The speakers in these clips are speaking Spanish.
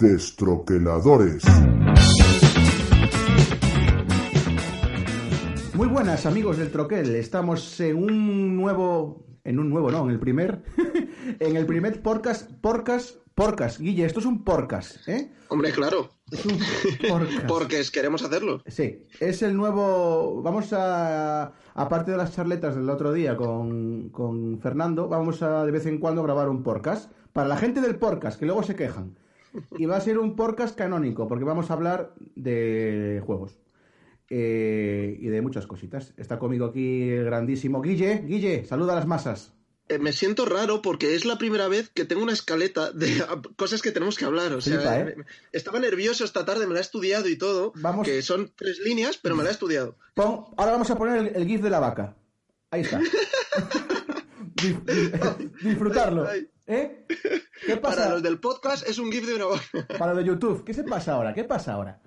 Destroqueladores. Muy buenas amigos del Troquel, estamos en un nuevo, en un nuevo no, en el primer, en el primer podcast, podcast, podcast. Guille, esto es un podcast, ¿eh? Hombre, claro. Es un podcast. Porque queremos hacerlo. Sí, es el nuevo. Vamos a. Aparte de las charletas del otro día con, con Fernando, vamos a de vez en cuando grabar un podcast. Para la gente del podcast, que luego se quejan. Y va a ser un podcast canónico, porque vamos a hablar de juegos. Eh, y de muchas cositas. Está conmigo aquí el grandísimo Guille. Guille, saluda a las masas. Eh, me siento raro porque es la primera vez que tengo una escaleta de cosas que tenemos que hablar. O sea, Flipa, ¿eh? estaba nervioso esta tarde, me la he estudiado y todo. Vamos- Que son tres líneas, pero me la he estudiado. Pon- ahora vamos a poner el, el GIF de la vaca. Ahí está. Disfrutarlo. ¿Eh? ¿Qué pasa? Para los del podcast es un GIF de una vaca. Para lo de YouTube, ¿qué se pasa ahora? ¿Qué pasa ahora?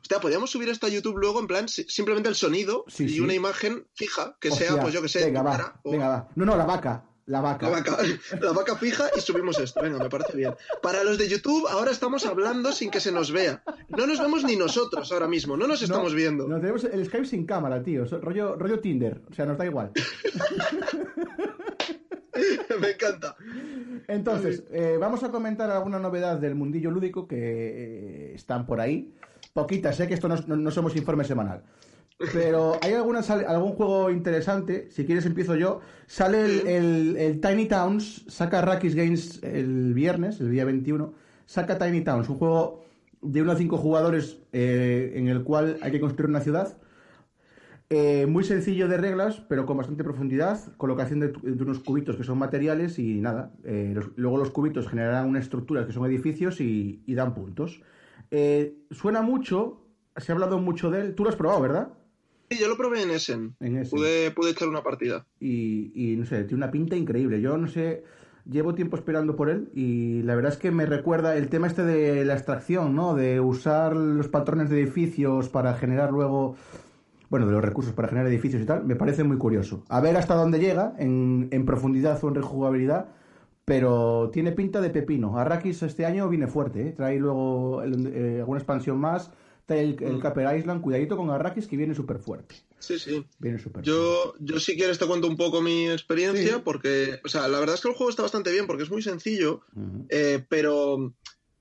Hostia, podríamos subir esto a YouTube luego en plan si- simplemente el sonido Sí, y sí. una imagen fija que Hostia, sea, pues yo que sé, Venga, va. cara o- Venga, va. No, no, la vaca. La vaca. La vaca, la vaca fija y subimos esto. Venga, me parece bien. Para los de YouTube, ahora estamos hablando sin que se nos vea. No nos vemos ni nosotros ahora mismo, no nos No, estamos viendo. No, tenemos el Skype sin cámara, tío. Rollo, rollo Tinder. O sea, nos da igual. Me encanta. Entonces, eh, vamos a comentar alguna novedad del mundillo lúdico que eh, están por ahí. Poquitas, sé que esto no, no- no somos informe semanal. Pero hay alguna, sale- algún juego interesante. Si quieres, empiezo yo. Sale el, el- el Tiny Towns, saca Rakis Games el viernes, el día 21. Saca Tiny Towns, un juego de 1 a 5 jugadores eh, en el cual hay que construir una ciudad. Eh, muy sencillo de reglas, pero con bastante profundidad. Colocación de, de unos cubitos que son materiales y nada. eh, los- luego los cubitos generarán una estructura que son edificios y, y dan puntos. Eh, suena mucho, se ha hablado mucho de él. Tú lo has probado, ¿verdad? Sí, yo lo probé en Essen. En Essen. Pude, pude echar una partida. Y, y no sé, tiene una pinta increíble. Yo no sé, llevo tiempo esperando por él y la verdad es que me recuerda el tema este de la extracción, ¿no? De usar los patrones de edificios para generar luego, bueno, de los recursos para generar edificios y tal, me parece muy curioso. A ver hasta dónde llega en, en profundidad o en rejugabilidad, pero tiene pinta de pepino. Arrakis este año viene fuerte, ¿eh? Trae luego eh, alguna expansión más. Trae el, el Caper Island, cuidadito con Arrakis que viene súper fuerte. Sí, sí. Viene súper fuerte. Yo, yo si quieres te cuento un poco mi experiencia, Sí. porque, o sea, la verdad es que el juego está bastante bien, porque es muy sencillo, Ujú. eh, pero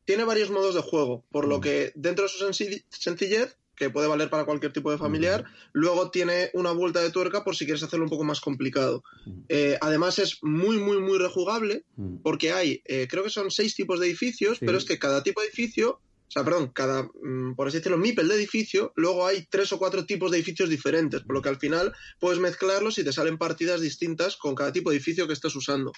tiene varios modos de juego, por lo Mm. que dentro de su senci- sencillez, que puede valer para cualquier tipo de familiar, luego tiene una vuelta de tuerca por si quieres hacerlo un poco más complicado. Eh, además es muy, muy, muy rejugable, porque hay, eh, creo que son seis tipos de edificios, Sí. pero es que cada tipo de edificio, o sea, perdón, cada, mm, por así decirlo, MIPEL de edificio, luego hay tres o cuatro tipos de edificios diferentes, por lo que al final puedes mezclarlos y te salen partidas distintas con cada tipo de edificio que estés usando.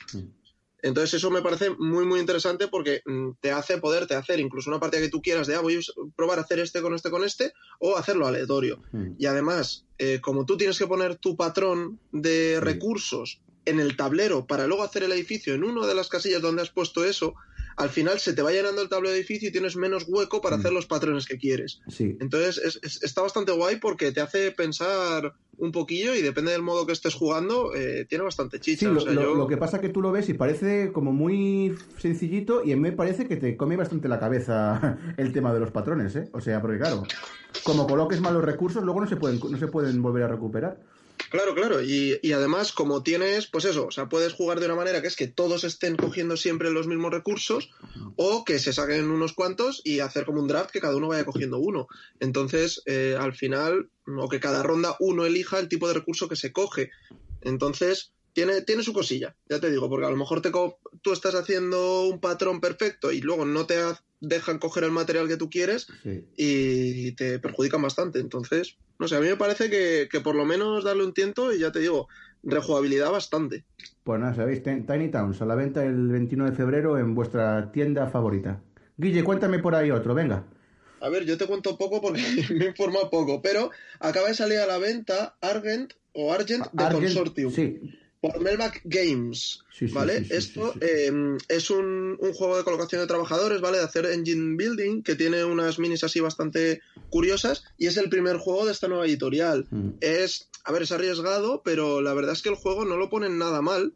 Entonces eso me parece muy muy interesante porque mm, te hace poderte hacer incluso una partida que tú quieras de, ah, voy a probar a hacer este con este con este o hacerlo aleatorio. Mm. Y además, eh, como tú tienes que poner tu patrón de Sí. recursos en el tablero para luego hacer el edificio en una de las casillas donde has puesto eso, al final se te va llenando el tablero de edificio y tienes menos hueco para Mm. hacer los patrones que quieres. Sí. Entonces es- es- está bastante guay porque te hace pensar un poquillo y depende del modo que estés jugando, eh, tiene bastante Sí, chicha. lo, o sea, lo- yo- lo que pasa es que tú lo ves y parece como muy sencillito y a mí me parece que te come bastante la cabeza el tema de los patrones, ¿eh? O sea, porque claro, como coloques mal los recursos, luego no se pueden, no se pueden volver a recuperar. Claro, claro. Y, y además, como tienes, pues eso, o sea, puedes jugar de una manera que es que todos estén cogiendo siempre los mismos recursos o que se saquen unos cuantos y hacer como un draft que cada uno vaya cogiendo uno. Entonces, eh, al final, o que cada ronda uno elija el tipo de recurso que se coge. Entonces, tiene, tiene su cosilla, ya te digo, porque a lo mejor te co- tú estás haciendo un patrón perfecto y luego no te dejan coger el material que tú quieres Sí. y te perjudican bastante. Entonces, no sé, a mí me parece que, que por lo menos darle un tiento y ya te digo, rejugabilidad bastante. Pues nada, sabéis, Tiny Towns a la venta el 21 de febrero en vuestra tienda favorita. Guille, cuéntame por ahí otro, venga. A ver, yo te cuento poco porque me informa poco, pero acaba de salir a la venta Argent o Argent de Consortium. Sí. Por Melmac Games, ¿vale? Esto em, es un, un, juego de colocación de trabajadores, ¿vale? De hacer engine building, que tiene unas minis así bastante curiosas, y es el primer juego de esta nueva editorial. Mm. Es, a ver, es arriesgado, pero la verdad es que el juego no lo ponen nada mal.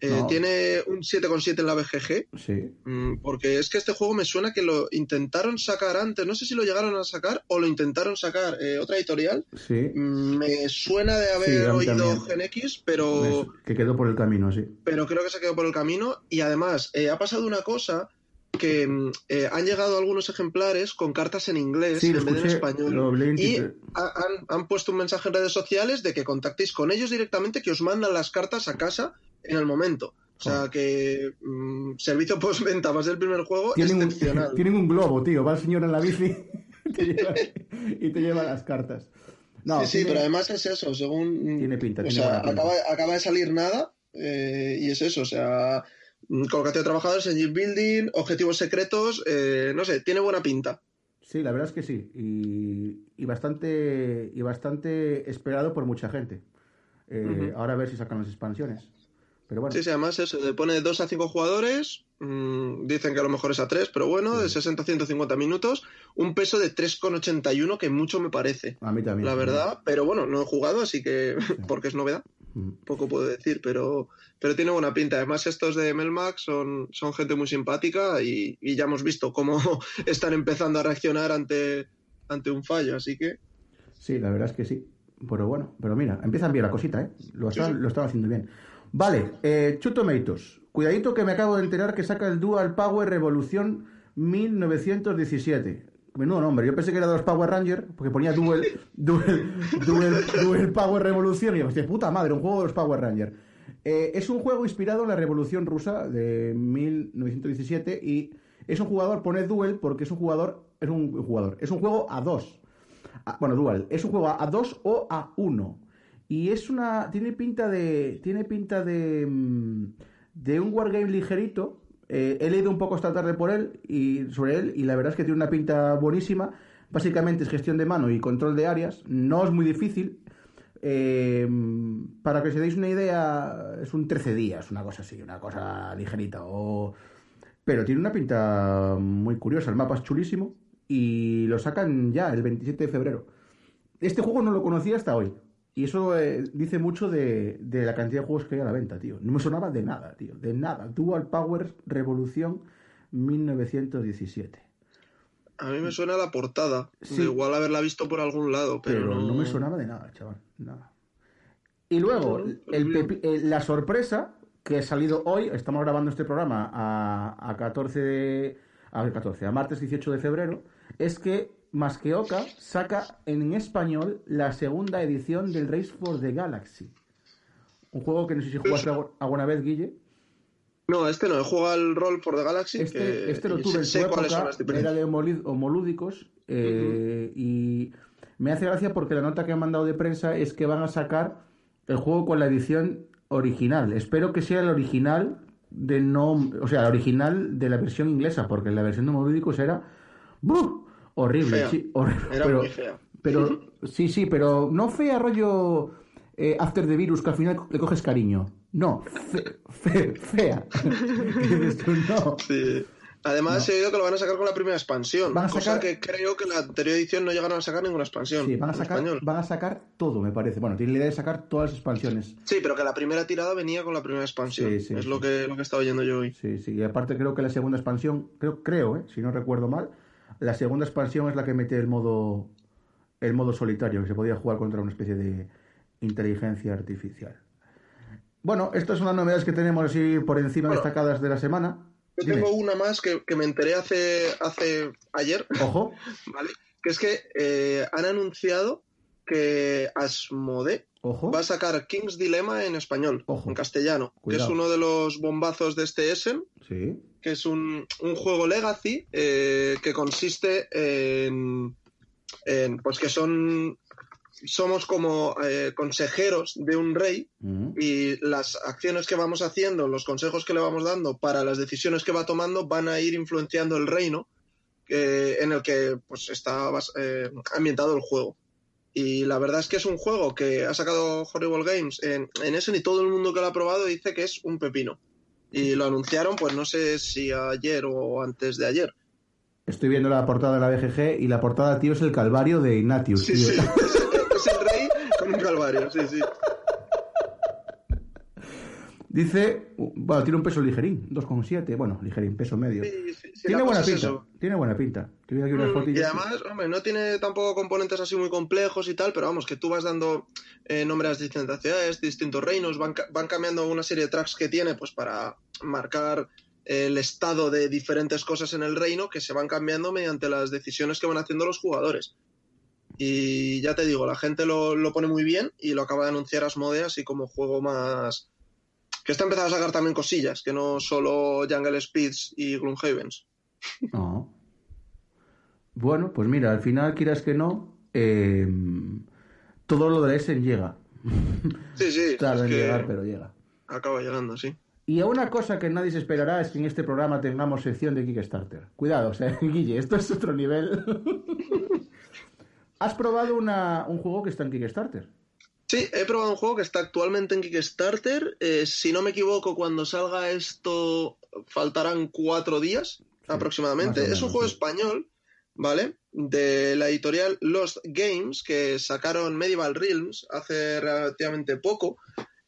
Eh, tiene un 7,7 en la BGG. Sí. Mm, porque es que este juego me suena que lo intentaron sacar antes. No sé si lo llegaron a sacar o lo intentaron sacar eh, otra editorial. Sí. Mm, me suena de haber oído Gen X, pero. que quedó por el camino, sí. Pero creo que se quedó por el camino. Y además, eh, ha pasado una cosa que mm, han llegado algunos ejemplares con cartas en inglés en vez de en español. Y han, han, puesto un mensaje en redes sociales de que contactéis con ellos directamente, que os mandan las cartas a casa en el momento. O sea que mm, servicio postventa va a ser el primer juego tienen excepcional. Un, tienen un globo, tío. Va el señor en la bici y te lleva las cartas. No, sí, sí, pero además es eso, según... Tiene pinta, o sea, acaba, acaba, de salir nada eh, y es eso, o sea, colocación de trabajadores, engine building, objetivos secretos, eh, no sé, tiene buena pinta. Sí, la verdad es que sí, y, y bastante, y bastante esperado por mucha gente. Eh, ahora a ver si sacan las expansiones. Pero bueno. Sí, sí, además eso, le pone 2 a 5 jugadores, mmm, dicen que a lo mejor es a 3, pero bueno, sí. de 60 a 150 minutos, un peso de 3,81 que mucho me parece. A mí también. La verdad, sí. pero bueno, no he jugado, así que, sí. porque es novedad, mm. Poco puedo decir, pero, pero tiene buena pinta. Además, estos de Melmax son, son gente muy simpática y, y ya hemos visto cómo están empezando a reaccionar ante, ante un fallo, así que... Sí, la verdad es que sí. Pero bueno, pero mira, empiezan bien la cosita, ¿eh? Lo están, lo están haciendo bien. Vale, eh, Tomatoes. Cuidadito que me acabo de enterar que saca el Dual Power Revolución 1917. Menudo nombre, yo pensé que era de los Power Rangers, porque ponía Dual, Dual, Dual, Dual Power Revolución y yo, hostia, puta madre, un juego de los Power Rangers. Eh, es un juego inspirado en la Revolución Rusa de 1917 y es un jugador, pone Duel porque es un jugador, es un jugador, es un juego a dos. A, bueno, Dual, es un juego a dos o a uno. Y es una. Tiene pinta de. Tiene pinta de. De un wargame ligerito. Eh, he leído un poco esta tarde por él y sobre él. Y la verdad es que tiene una pinta buenísima. Básicamente es gestión de mano y control de áreas. No es muy difícil. Eh, para que os deis una idea, es un 13 días, una cosa así, una cosa ligerita. O... Pero tiene una pinta muy curiosa. El mapa es chulísimo. Y lo sacan ya, el 27 de febrero. Este juego no lo conocía hasta hoy. Y eso eh, dice mucho de, de, la cantidad de juegos que hay a la venta, tío. No me sonaba de nada, tío. De nada. Dual Power Revolución 1917. A mí me suena la portada. Sí. igual haberla visto por algún lado, pero, pero no... no... me sonaba de nada, chaval. Nada. Y luego, el pepi... la sorpresa que ha salido hoy, estamos grabando este programa a, a 14 de... A 14, a martes 18 de febrero, es que Masqueoka saca en español la segunda edición del Race for the Galaxy. Un juego que no sé si jugaste alguna vez, Guille. No, este no, he jugado al Roll for the Galaxy. Este, que... este lo tuve en su época, era de homolúdicos eh, uh -huh. y me hace gracia porque la nota que han mandado de prensa es que van a sacar el juego con la edición original. Espero que sea el original de no, o sea, el original de la versión inglesa, porque la versión de homolúdicos era ¡buh! Horrible, fea. sí, horrible. Era pero, muy fea. pero sí, sí, pero no fea rollo eh, After the Virus que al final le coges cariño. No, fe, fe, fea. no. Sí. Además, no. he oído que lo van a sacar con la primera expansión. Van a sacar... Cosa que creo que la anterior edición no llegaron a sacar ninguna expansión. Sí, van a, sacar, van a sacar todo, me parece. Bueno, tienen la idea de sacar todas las expansiones. Sí, pero que la primera tirada venía con la primera expansión. Sí, sí, es. Lo, que, lo que he estado oyendo yo hoy. Sí, sí. Y aparte, creo que la segunda expansión, creo, creo eh, si no recuerdo mal, la segunda expansión es la que mete el modo el modo solitario, que se podía jugar contra una especie de inteligencia artificial. Bueno, estas son las novedades que tenemos así por encima bueno, destacadas de la semana. Yo Dime. tengo una más que, que, me enteré hace, hace ayer. Ojo. ¿vale? Que es que eh, han anunciado que Asmode Ojo. va a sacar King's Dilemma en español, Ojo. en castellano, Cuidado. que es uno de los bombazos de este Essen. Sí. Que es un, un juego legacy eh, que consiste en, en, Pues que son somos como eh, consejeros de un rey y las acciones que vamos haciendo, los consejos que le vamos dando para las decisiones que va tomando van a ir influenciando el reino eh, en el que pues, está eh, ambientado el juego. Y la verdad es que es un juego que ha sacado Horrible Games en, en ese y todo el mundo que lo ha probado dice que es un pepino. Y lo anunciaron, pues no sé si ayer o antes de ayer. Estoy viendo la portada de la BGG y la portada, tío, es el calvario de Ignatius. Sí, tío. sí, es el rey con un calvario, sí, sí. Dice, bueno, tiene un peso ligerín, 2,7, bueno, ligerín, peso medio. Sí, sí, sí, tiene buena es pinta, tiene buena pinta. Unas Mm, Y además, hombre, no tiene tampoco componentes así muy complejos y tal, pero vamos, que tú vas dando eh, nombres a distintas ciudades, distintos reinos, van, van cambiando una serie de tracks que tiene, pues para marcar el estado de diferentes cosas en el reino que se van cambiando mediante las decisiones que van haciendo los jugadores. Y ya te digo, la gente lo, lo pone muy bien y lo acaba de anunciar Asmodee así como juego más... Que está empezando a sacar también cosillas, que no solo Jungle Speeds y Gloomhavens. No. Bueno, pues mira, al final, quieras que no, eh, todo lo de Essen llega. Sí, sí, Tarda en que llegar, pero llega. acaba llegando, sí. Y a una cosa que nadie se esperará es que en este programa tengamos sección de Kickstarter. Cuidado, o sea, Guille, esto es otro nivel. ¿Has probado una- un juego que está en Kickstarter? Sí, he probado un juego que está actualmente en Kickstarter. Eh, si no me equivoco, cuando salga esto faltarán cuatro días aproximadamente. es un juego sí. español, ¿vale? De la editorial Lost Games, que sacaron Medieval Realms hace relativamente poco.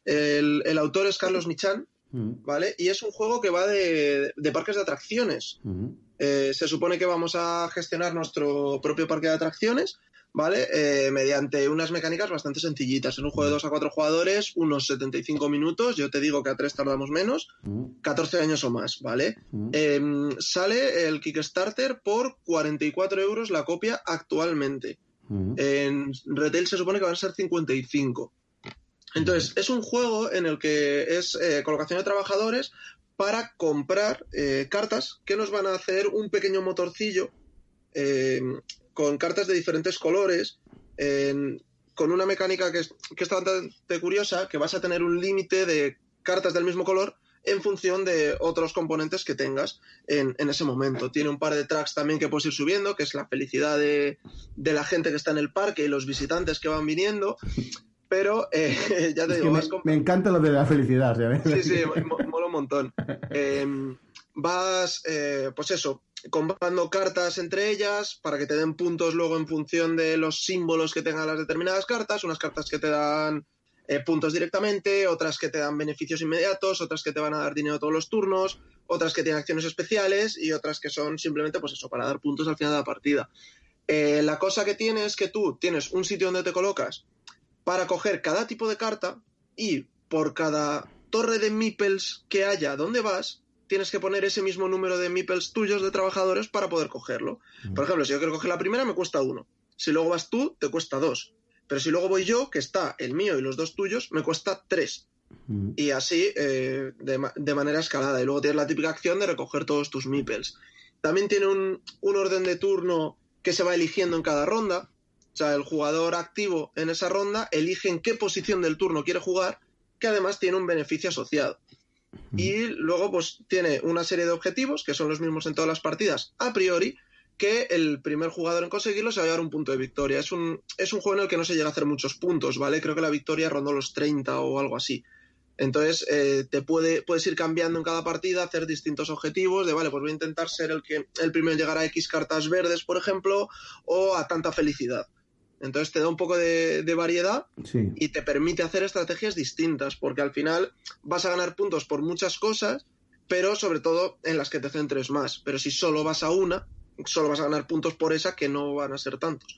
El, el autor es Carlos Michan, Mm, ¿vale? Y es un juego que va de, de parques de atracciones. mm. Eh, se supone que vamos a gestionar nuestro propio parque de atracciones, ¿vale? Eh, mediante unas mecánicas bastante sencillitas. En un juego de 2 a 4 jugadores, unos 75 minutos. Yo te digo que a 3 tardamos menos, Mm, 14 años o más, ¿vale? mm. Eh, sale el Kickstarter por 44 euros la copia actualmente. Mm. En retail se supone que van a ser 55. Entonces, es un juego en el que es eh, colocación de trabajadores para comprar eh, cartas que nos van a hacer un pequeño motorcillo eh, con cartas de diferentes colores, en- con una mecánica que, es, que está bastante curiosa, que vas a tener un límite de cartas del mismo color en función de otros componentes que tengas en, en ese momento. Tiene un par de tracks también que puedes ir subiendo, que es la felicidad de, de la gente que está en el parque y los visitantes que van viniendo. Pero eh, ya te digo, me, vas con- me encanta lo de la felicidad. ¿sabes? Sí, sí, mo- mola un montón. Eh, vas, eh, pues eso, comprando cartas entre ellas para que te den puntos luego en función de los símbolos que tengan las determinadas cartas. Unas cartas que te dan eh, puntos directamente, otras que te dan beneficios inmediatos, otras que te van a dar dinero todos los turnos, otras que tienen acciones especiales y otras que son simplemente, pues eso, para dar puntos al final de la partida. Eh, la cosa que tiene es que tú tienes un sitio donde te colocas para coger cada tipo de carta y por cada torre de meeples que haya donde vas, tienes que poner ese mismo número de meeples tuyos de trabajadores para poder cogerlo. Por ejemplo, si yo quiero coger la primera, me cuesta uno. Si luego vas tú, te cuesta dos. Pero si luego voy yo, que está el mío y los dos tuyos, me cuesta tres. Mm. Y así eh, de manera escalada. Y luego tienes la típica acción de recoger todos tus meeples. También tiene un, un orden de turno que se va eligiendo en cada ronda. O sea, el jugador activo en esa ronda elige en qué posición del turno quiere jugar, que además tiene un beneficio asociado. Y luego, pues, tiene una serie de objetivos, que son los mismos en todas las partidas, a priori, que el primer jugador en conseguirlo se va a llevar un punto de victoria. Es un, es un juego en el que no se llega a hacer muchos puntos, ¿vale? Creo que la victoria rondó los 30 o algo así. Entonces, eh, te puede, puedes ir cambiando en cada partida, hacer distintos objetivos, de, vale, pues voy a intentar ser el que el primero en llegar a X cartas verdes, por ejemplo, o a tanta felicidad. Entonces te da un poco de, de variedad Sí. y te permite hacer estrategias distintas, porque al final vas a ganar puntos por muchas cosas, pero sobre todo en las que te centres más. Pero si solo vas a una, solo vas a ganar puntos por esa, que no van a ser tantos.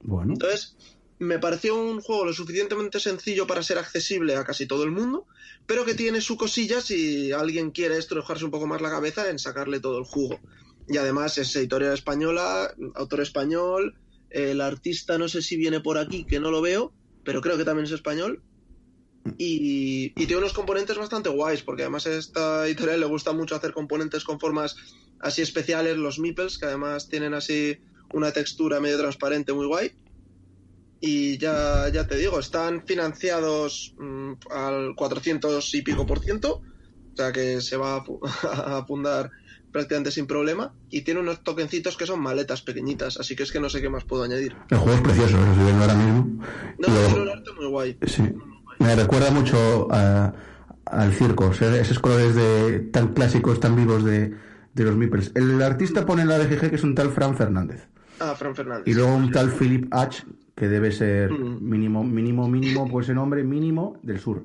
Bueno. Entonces, me pareció un juego lo suficientemente sencillo para ser accesible a casi todo el mundo, pero que tiene su cosilla si alguien quiere estrujarse un poco más la cabeza en sacarle todo el jugo. Y además es editorial española, autor español, el artista no sé si viene por aquí, que no lo veo, pero creo que también es español. Y, y tiene unos componentes bastante guays, porque además a esta editorial le gusta mucho hacer componentes con formas así especiales, los meeples, que además tienen así una textura medio transparente muy guay. y ya, ya te digo, están financiados mm, al 400 y pico por ciento, o sea que se va a, a fundar prácticamente sin problema y tiene unos tokencitos que son maletas pequeñitas, así que es que no sé qué más puedo añadir. El juego es precioso, lo estoy viendo ahora mismo. No, tiene un arte muy guay. Sí. Me recuerda mucho a, al circo, o sea, esos colores de, tan clásicos, tan vivos de, de los Meeples. El artista pone en la BGG que es un tal Fran Fernández. Ah, Fran Fernández. Y luego un tal Philip H, que debe ser mínimo, mínimo, mínimo, pues ese nombre mínimo del sur.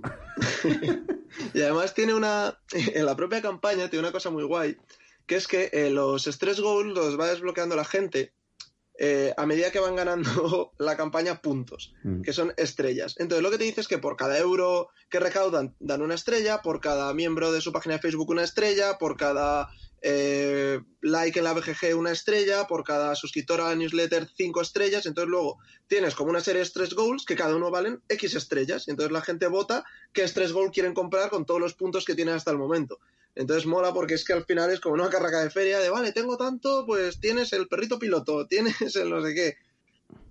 y además tiene una, en la propia campaña tiene una cosa muy guay, que es que eh, los stress goals los va desbloqueando la gente eh, a medida que van ganando la campaña puntos, Mm. que son estrellas. Entonces lo que te dice es que por cada euro que recaudan dan una estrella, por cada miembro de su página de Facebook una estrella, por cada eh, like en la BGG una estrella, por cada suscriptor a la newsletter cinco estrellas. Entonces luego tienes como una serie de stress goals que cada uno valen X estrellas. Y entonces la gente vota qué stress goal quieren comprar con todos los puntos que tienen hasta el momento. Entonces mola porque es que al final es como una carraca de feria de, vale, tengo tanto, pues tienes el perrito piloto, tienes el no sé qué.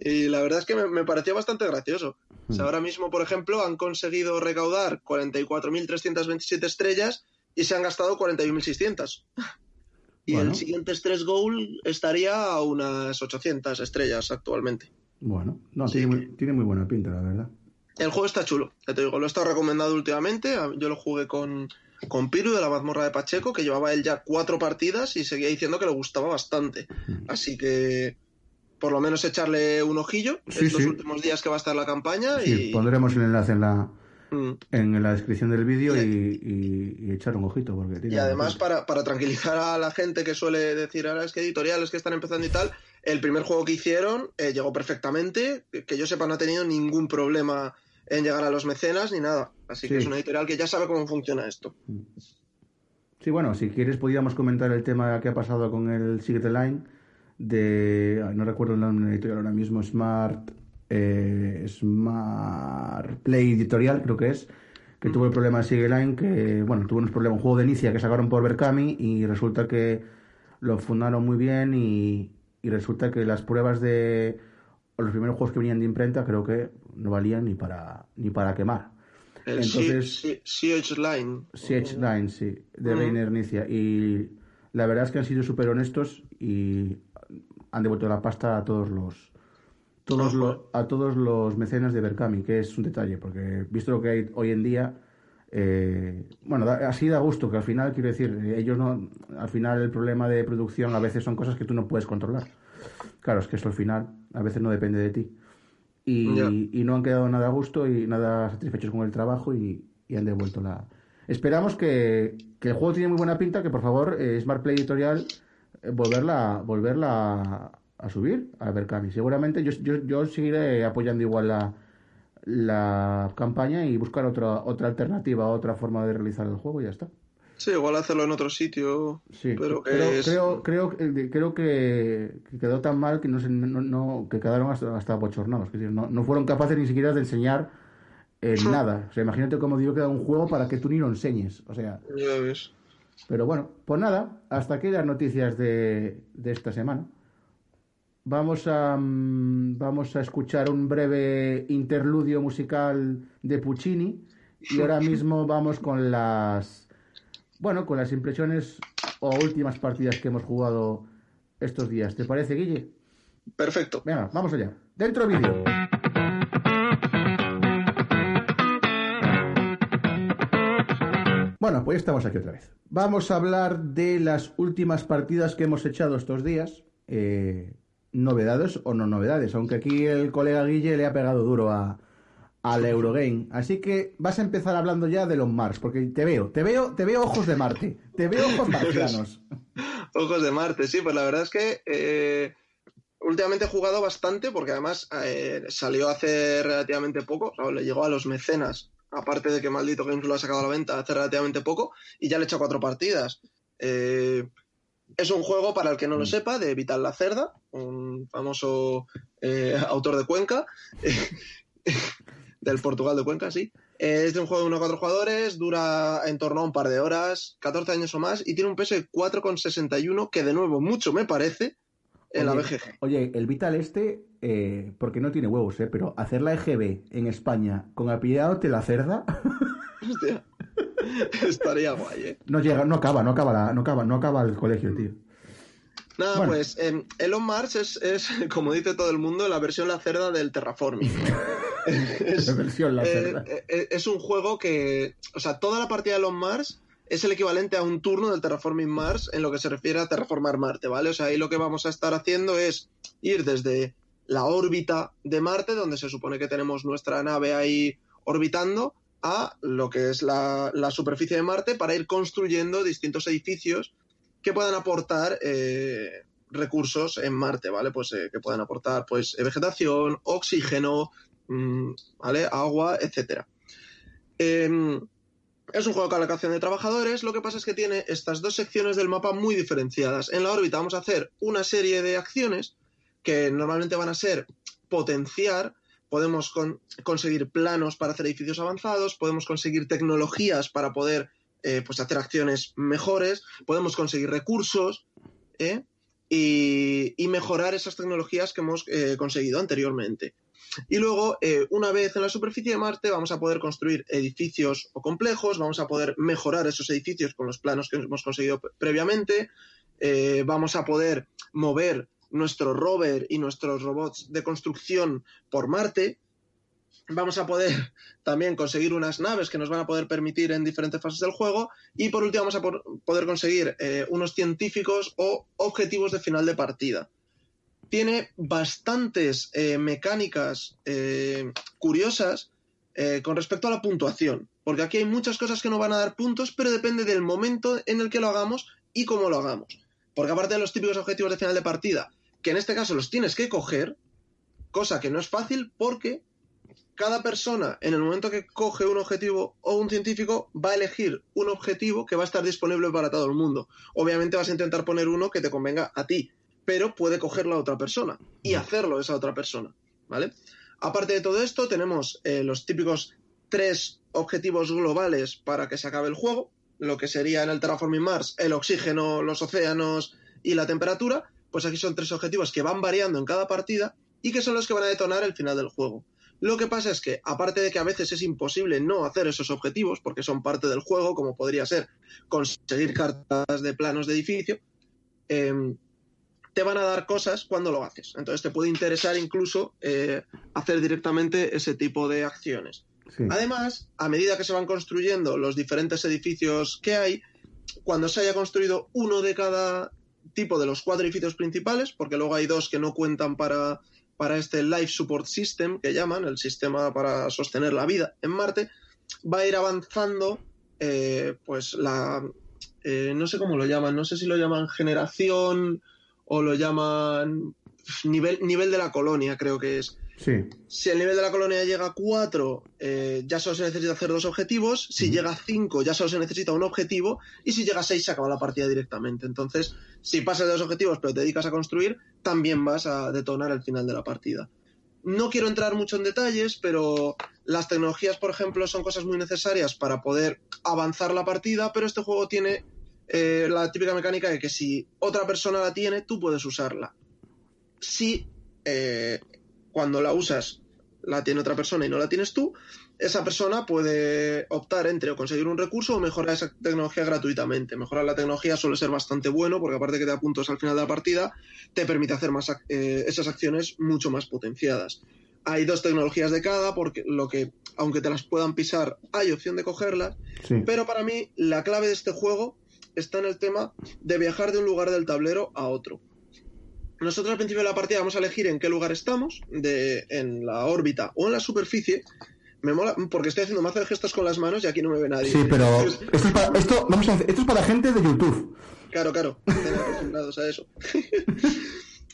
Y la verdad es que me, me pareció bastante gracioso. O sea, ahora mismo, por ejemplo, han conseguido recaudar 44.327 estrellas y se han gastado 41.600. Y Bueno. el siguiente stress goal estaría a unas 800 estrellas actualmente. Bueno, no, Sí. tiene, muy, tiene muy buena pinta, la verdad. El juego está chulo, ya te digo, lo he estado recomendado últimamente. Yo lo jugué con, con Piru de la mazmorra de Pacheco, que llevaba él ya cuatro partidas y seguía diciendo que le gustaba bastante. Así que por lo menos echarle un ojillo Sí, estos sí. últimos días que va a estar la campaña Sí, y, pondremos el enlace en la, Mm. en la descripción del vídeo Y- y, y- y echar un ojito. Porque Y además, para, para tranquilizar a la gente que suele decir, ahora es que editoriales que están empezando y tal, el primer juego que hicieron eh, llegó perfectamente, que yo sepa no ha tenido ningún problema en llegar a los mecenas ni nada. Así que es una editorial que ya sabe cómo funciona esto. Sí, bueno, si quieres podríamos comentar el tema que ha pasado con el Secret Line de, no recuerdo el nombre de la editorial ahora mismo, Smart, eh, Smart Play Editorial, creo que es, que tuvo el problema de Secret Line, que, bueno, tuvo unos problemas, un juego de inicia que sacaron por Berkami y resulta que lo fundaron muy bien y, y resulta que las pruebas de los primeros juegos que venían de imprenta creo que no valían ni para ni para quemar. El Entonces- C- C- CH Line. CH Line, sí, de Mm. Reiner Nicia. Y la verdad es que han sido súper honestos y han devuelto la pasta a todos los todos a todos los mecenas de Berkami, que es un detalle, porque visto lo que hay hoy en día, eh, bueno, da- así da gusto, que al final, quiero decir, ellos no, al final el problema de producción a veces son cosas que tú no puedes controlar. Claro, es que eso al final a veces no depende de ti. Y, y no han quedado nada a gusto y nada satisfechos con el trabajo y, y han devuelto la... Esperamos que, que el juego tiene muy buena pinta, que por favor eh, Smart Play Editorial eh, volverla, volverla a subir a Berkami. Seguramente yo, yo, yo seguiré apoyando igual la, la campaña y buscar otra, otra alternativa, otra forma de realizar el juego y ya está. Sí, igual hacerlo en otro sitio. Sí, Pero que creo, es- creo, creo, que- creo que, que quedó tan mal que no, se- no, no- que quedaron hasta, hasta bochornados. Es decir, no, no fueron capaces ni siquiera de enseñar eh, nada. O sea, imagínate cómo digo que un juego para que tú ni lo enseñes. O sea, Ya ves. pero bueno, pues nada, hasta aquí las noticias de, de esta semana. Vamos a, mm, vamos a escuchar un breve interludio musical de Puccini y ahora mismo vamos con las, bueno, con las impresiones o últimas partidas que hemos jugado estos días. ¿Te parece, Guille? Perfecto. Venga, vamos allá. Dentro vídeo. Bueno, pues estamos aquí otra vez. Vamos a hablar de las últimas partidas que hemos echado estos días. Eh, novedades o no novedades, aunque aquí el colega Guille le ha pegado duro a, al Eurogame. Así que vas a empezar hablando ya de los Mars, porque te veo, te veo, te veo ojos de Marte, te veo ojos marcianos. Ojos de Marte, sí, pues la verdad es que eh, últimamente he jugado bastante porque además eh, salió hace relativamente poco, o sea, le llegó a los mecenas, aparte de que Maldito Games lo ha sacado a la venta hace relativamente poco, y ya le he hecho cuatro partidas. Eh, es un juego, para el que no lo sepa, de Vital La Cerda, un famoso autor de Cuenca, del Portugal de Cuenca, sí. Eh, Es de un juego de 1 a 4 jugadores, dura en torno a un par de horas, 14 años o más, y tiene un peso de 4,61, que de nuevo mucho me parece, en la BGG. Oye, el Vital este, eh, porque no tiene huevos, ¿eh? Pero hacer la EGB en España con apillado la cerda. Hostia. Estaría guay, ¿eh? No llega, no acaba, no acaba, la- no acaba, no acaba el colegio, tío. Nada, Bueno. pues eh, Elon Mars es, es, como dice todo el mundo, la versión la cerda del terraforming. es, versión eh, eh, es un juego que, o sea, toda la partida de Elon Mars es el equivalente a un turno del Terraforming Mars en lo que se refiere a terraformar Marte, ¿vale? O sea, ahí lo que vamos a estar haciendo es ir desde la órbita de Marte, donde se supone que tenemos nuestra nave ahí orbitando, a lo que es la, la superficie de Marte para ir construyendo distintos edificios que puedan aportar eh, recursos en Marte, ¿vale? Pues eh, que puedan aportar pues vegetación, oxígeno, ¿vale? Agua, etcétera. Em, es un juego de colocación de trabajadores, lo que pasa es que tiene estas dos secciones del mapa muy diferenciadas. En la órbita vamos a hacer una serie de acciones que normalmente van a ser potenciar, podemos con- conseguir planos para hacer edificios avanzados, podemos conseguir tecnologías para poder eh, pues hacer acciones mejores, podemos conseguir recursos ¿eh? y, y mejorar esas tecnologías que hemos eh, conseguido anteriormente. Y luego, eh, una vez en la superficie de Marte, vamos a poder construir edificios o complejos, vamos a poder mejorar esos edificios con los planos que hemos conseguido pre- previamente, eh, vamos a poder mover nuestro rover y nuestros robots de construcción por Marte, vamos a poder también conseguir unas naves que nos van a poder permitir en diferentes fases del juego y por último vamos a poder conseguir eh, unos científicos o objetivos de final de partida tiene bastantes eh, mecánicas eh, curiosas eh, con respecto a la puntuación, porque aquí hay muchas cosas que no van a dar puntos, pero depende del momento en el que lo hagamos y cómo lo hagamos. Porque aparte de los típicos objetivos de final de partida, que en este caso los tienes que coger, cosa que no es fácil porque cada persona en el momento que coge un objetivo o un científico va a elegir un objetivo que va a estar disponible para todo el mundo. Obviamente vas a intentar poner uno que te convenga a ti, pero puede cogerlo a otra persona y hacerlo esa otra persona, ¿vale? Aparte de todo esto, tenemos eh, los típicos tres objetivos globales para que se acabe el juego, lo que sería en el Terraforming Mars el oxígeno, los océanos y la temperatura, pues aquí son tres objetivos que van variando en cada partida y que son los que van a detonar el final del juego. Lo que pasa es que, aparte de que a veces es imposible no hacer esos objetivos, porque son parte del juego, como podría ser conseguir cartas de planos de edificio, em, te van a dar cosas cuando lo haces. Entonces te puede interesar incluso eh, hacer directamente ese tipo de acciones. Sí. Además, a medida que se van construyendo los diferentes edificios que hay, cuando se haya construido uno de cada tipo de los cuatro edificios principales, porque luego hay dos que no cuentan para, para este Life Support System, que llaman, el sistema para sostener la vida en Marte, va a ir avanzando, eh, pues la... eh, no sé cómo lo llaman, no sé si lo llaman generación o lo llaman nivel, nivel de la colonia, creo que es. Sí. Si el nivel de la colonia llega a 4, eh, ya solo se necesita hacer dos objetivos. Si llega a 5, ya solo se necesita un objetivo. Y si llega a 6, se acaba la partida directamente. Entonces, si pasas de dos objetivos pero te dedicas a construir, también vas a detonar el final de la partida. No quiero entrar mucho en detalles, pero las tecnologías, por ejemplo, son cosas muy necesarias para poder avanzar la partida, pero este juego tiene eh, la típica mecánica de que si otra persona la tiene, tú puedes usarla. Si eh, cuando la usas la tiene otra persona y no la tienes tú, esa persona puede optar entre o conseguir un recurso o mejorar esa tecnología gratuitamente. Mejorar la tecnología suele ser bastante bueno porque aparte que te da puntos al final de la partida, te permite hacer más eh, esas acciones mucho más potenciadas. Hay dos tecnologías de cada, porque lo que, aunque te las puedan pisar, hay opción de cogerlas. Sí. Pero para mí, la clave de este juego está en el tema de viajar de un lugar del tablero a otro. Nosotros al principio de la partida vamos a elegir en qué lugar estamos, de, en la órbita o en la superficie. Me mola porque estoy haciendo mazo de gestos con las manos y aquí no me ve nadie. Sí, pero Entonces, esto es para, esto, vamos a hacer- esto es para gente de YouTube. Claro, claro, acostumbrados a eso.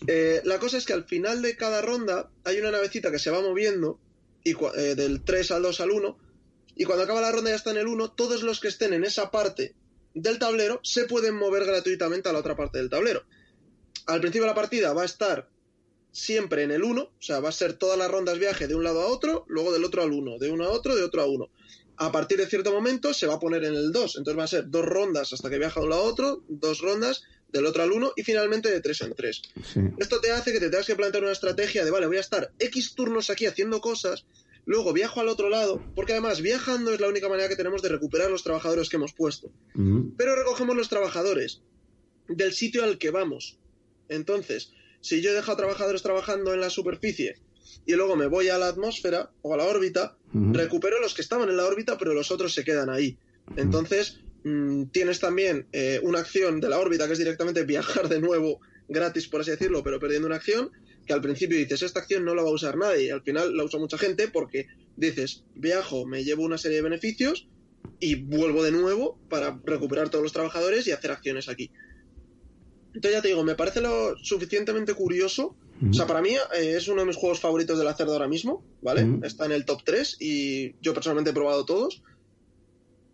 Eh, la cosa es que al final de cada ronda hay una navecita que se va moviendo y eh, del 3 al 2 al 1 y cuando acaba la ronda ya está en el 1, todos los que estén en esa parte del tablero se pueden mover gratuitamente a la otra parte del tablero. Al principio de la partida va a estar siempre en el 1, o sea, va a ser todas las rondas viaje de un lado a otro, luego del otro al 1, de uno a otro, de otro a uno. A partir de cierto momento se va a poner en el 2, entonces va a ser dos rondas hasta que viaja de un lado a otro, dos rondas del otro al 1 y finalmente de 3 en 3. Esto te hace que te tengas que plantear una estrategia de, vale, voy a estar X turnos aquí haciendo cosas, luego viajo al otro lado, porque además viajando es la única manera que tenemos de recuperar los trabajadores que hemos puesto. Pero recogemos los trabajadores del sitio al que vamos. Entonces, si yo dejo a trabajadores trabajando en la superficie y luego me voy a la atmósfera o a la órbita, recupero los que estaban en la órbita, pero los otros se quedan ahí. Entonces, mm, tienes también eh, una acción de la órbita que es directamente viajar de nuevo gratis, por así decirlo, pero perdiendo una acción, que al principio dices, esta acción no la va a usar nadie, y al final la usa mucha gente porque dices, viajo, me llevo una serie de beneficios y vuelvo de nuevo para recuperar todos los trabajadores y hacer acciones aquí. Entonces ya te digo, me parece lo suficientemente curioso. O sea, para mí eh, es uno de mis juegos favoritos de la cerda ahora mismo, ¿vale? Está en el top 3 y yo personalmente he probado todos.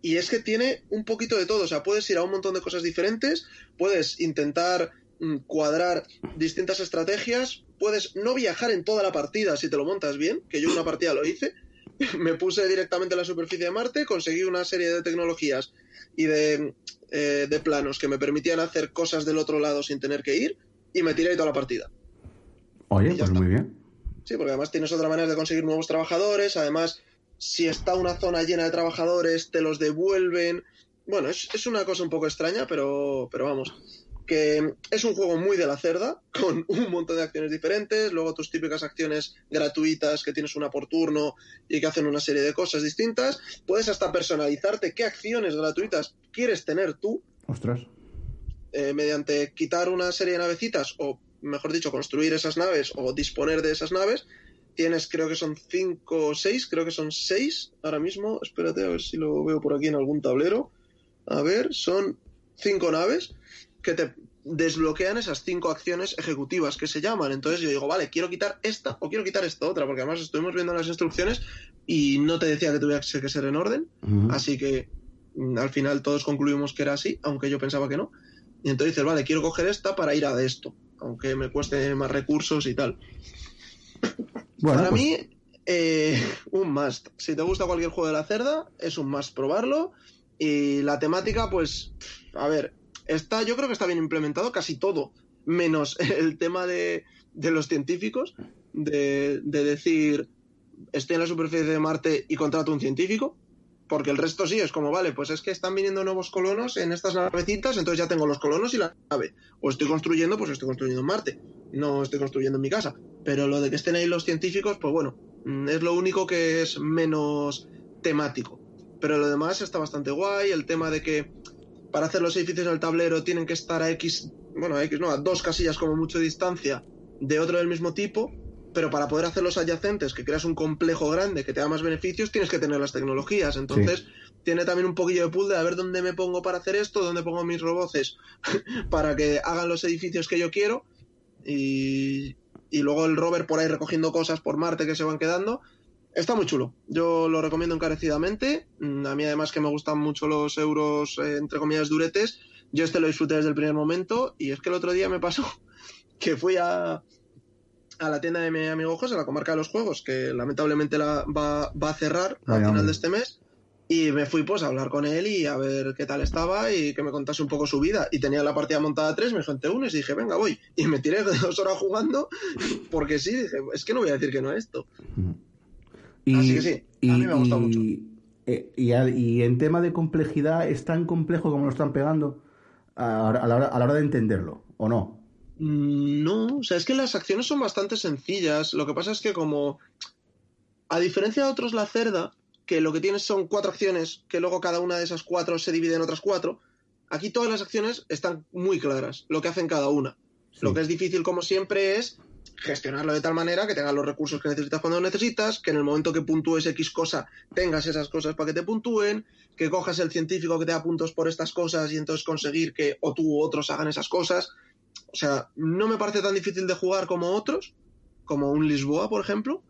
Y es que tiene un poquito de todo. O sea, puedes ir a un montón de cosas diferentes, puedes intentar cuadrar distintas estrategias, puedes no viajar en toda la partida si te lo montas bien, que yo una partida lo hice. me puse directamente en la superficie de Marte, conseguí una serie de tecnologías y de eh, de planos que me permitían hacer cosas del otro lado sin tener que ir y me tiré toda la partida. Oye, pues muy bien. Sí, porque además tienes otra manera de conseguir nuevos trabajadores, además si está una zona llena de trabajadores te los devuelven. Bueno, es, es una cosa un poco extraña, pero, pero vamos que es un juego muy de la cerda, con un montón de acciones diferentes, luego tus típicas acciones gratuitas que tienes una por turno y que hacen una serie de cosas distintas. Puedes hasta personalizarte qué acciones gratuitas quieres tener tú. Ostras. Eh, mediante quitar una serie de navecitas, o mejor dicho, construir esas naves o disponer de esas naves. Tienes, creo que son cinco o seis, creo que son seis ahora mismo. Espérate a ver si lo veo por aquí en algún tablero. A ver, son cinco naves que te desbloquean esas cinco acciones ejecutivas que se llaman. Entonces yo digo, vale, quiero quitar esta o quiero quitar esta otra, porque además estuvimos viendo las instrucciones y no te decía que tuviera que ser en orden, así que mm, al final todos concluimos que era así, aunque yo pensaba que no. Y entonces dices, vale, quiero coger esta para ir a de esto, aunque me cueste más recursos y tal. Para pues mí, eh, un must. Si te gusta cualquier juego de la cerda, es un must probarlo. Y la temática, pues, a ver, está, yo creo que está bien implementado casi todo, menos el tema de, los científicos, de, decir, estoy en la superficie de Marte y contrato un científico, porque el resto sí es como, vale, pues es que están viniendo nuevos colonos en estas navecitas, entonces ya tengo los colonos y la nave. O estoy construyendo, pues estoy construyendo en Marte, no estoy construyendo en mi casa. Pero lo de que estén ahí los científicos, pues bueno, mm, es lo único que es menos temático. Pero lo demás está bastante guay, el tema de que para hacer los edificios en el tablero tienen que estar a X, bueno, a X no, a dos casillas como mucho distancia de otro del mismo tipo, pero para poder hacer los adyacentes, que creas un complejo grande que te da más beneficios, tienes que tener las tecnologías. Entonces, tiene también un poquillo de pool de a ver dónde me pongo para hacer esto, dónde pongo mis roboces para que hagan los edificios que yo quiero. Y, y luego el rover por ahí recogiendo cosas por Marte que se van quedando. Está muy chulo. Yo lo recomiendo encarecidamente. Mm, a mí, además, que me gustan mucho los euros, eh, entre comillas, duretes. Yo este lo disfruté desde el primer momento. Y es que el otro día me pasó que fui a, a la tienda de mi amigo José, la comarca de los juegos, que lamentablemente la va, va a cerrar al final de este mes. Y me fui pues a hablar con él y a ver qué tal estaba y que me contase un poco su vida. Y tenía la partida montada a tres, me dijo, te unes y dije, venga, voy. Y me tiré dos horas jugando porque sí, dije, es que no voy a decir que no a esto. Y, Así que sí, a mí me ha gustado mucho. Eh, y, en tema de complejidad, ¿es tan complejo como lo están pegando a, la hora, a la hora de entenderlo, o no? Mm, no, o sea, es que las acciones son bastante sencillas. Lo que pasa es que como, a diferencia de otros la cerda, que lo que tienes son cuatro acciones, que luego cada una de esas cuatro se divide en otras cuatro, aquí todas las acciones están muy claras, lo que hacen cada una. Lo que es difícil, como siempre, es gestionarlo de tal manera que tengas los recursos que necesitas cuando necesitas, que en el momento que puntúes X cosa tengas esas cosas para que te puntúen, que cojas el científico que te da puntos por estas cosas y entonces conseguir que o tú u otros hagan esas cosas. O sea, no me parece tan difícil de jugar como otros, como un Lisboa, por ejemplo,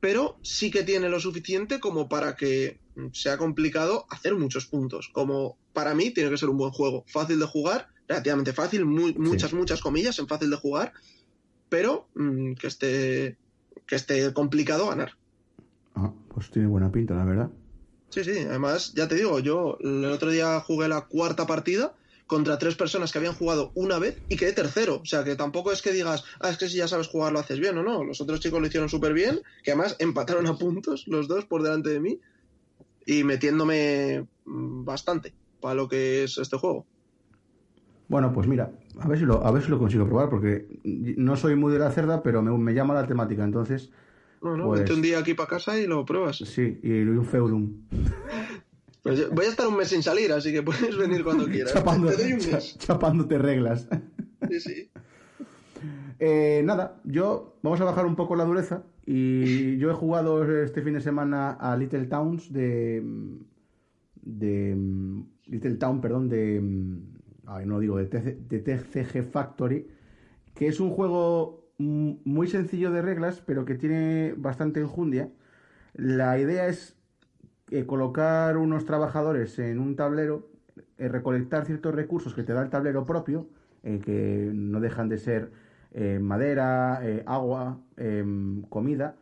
pero sí que tiene lo suficiente como para que sea complicado hacer muchos puntos. Como para mí tiene que ser un buen juego, fácil de jugar, relativamente fácil, muy, muchas, muchas comillas en fácil de jugar pero mm, que esté que esté complicado ganar. Ah, pues tiene buena pinta, la verdad. Sí, sí, además, ya te digo, yo el otro día jugué la cuarta partida, contra tres personas que habían jugado una vez y quedé tercero. O sea, que tampoco es que digas, ah, es que si ya sabes jugar lo haces bien o no. Los otros chicos lo hicieron súper bien, que además empataron a puntos los dos por delante de mí y metiéndome mm, bastante para lo que es este juego. Bueno, pues mira, a ver si lo, a ver si lo consigo probar, porque no soy muy de la cerda, pero me, me llama la temática, entonces. No, no, Pues- vete un día aquí para casa y lo pruebas. Sí, y un feudum. Pues yo- voy a estar un mes sin salir, así que puedes venir cuando quieras. Chapando- Te doy un mes. chapándote reglas. Sí, sí. Eh, nada, yo vamos a bajar un poco la dureza y yo he jugado este fin de semana a Little Towns de de Little Town, perdón, de ay, no digo de, TC de TCG Factory, que es un juego muy sencillo de reglas, pero que tiene bastante enjundia. La idea es eh, colocar unos trabajadores en un tablero, eh, recolectar ciertos recursos que te da el tablero propio, eh, que no dejan de ser madera, agua, em, comida,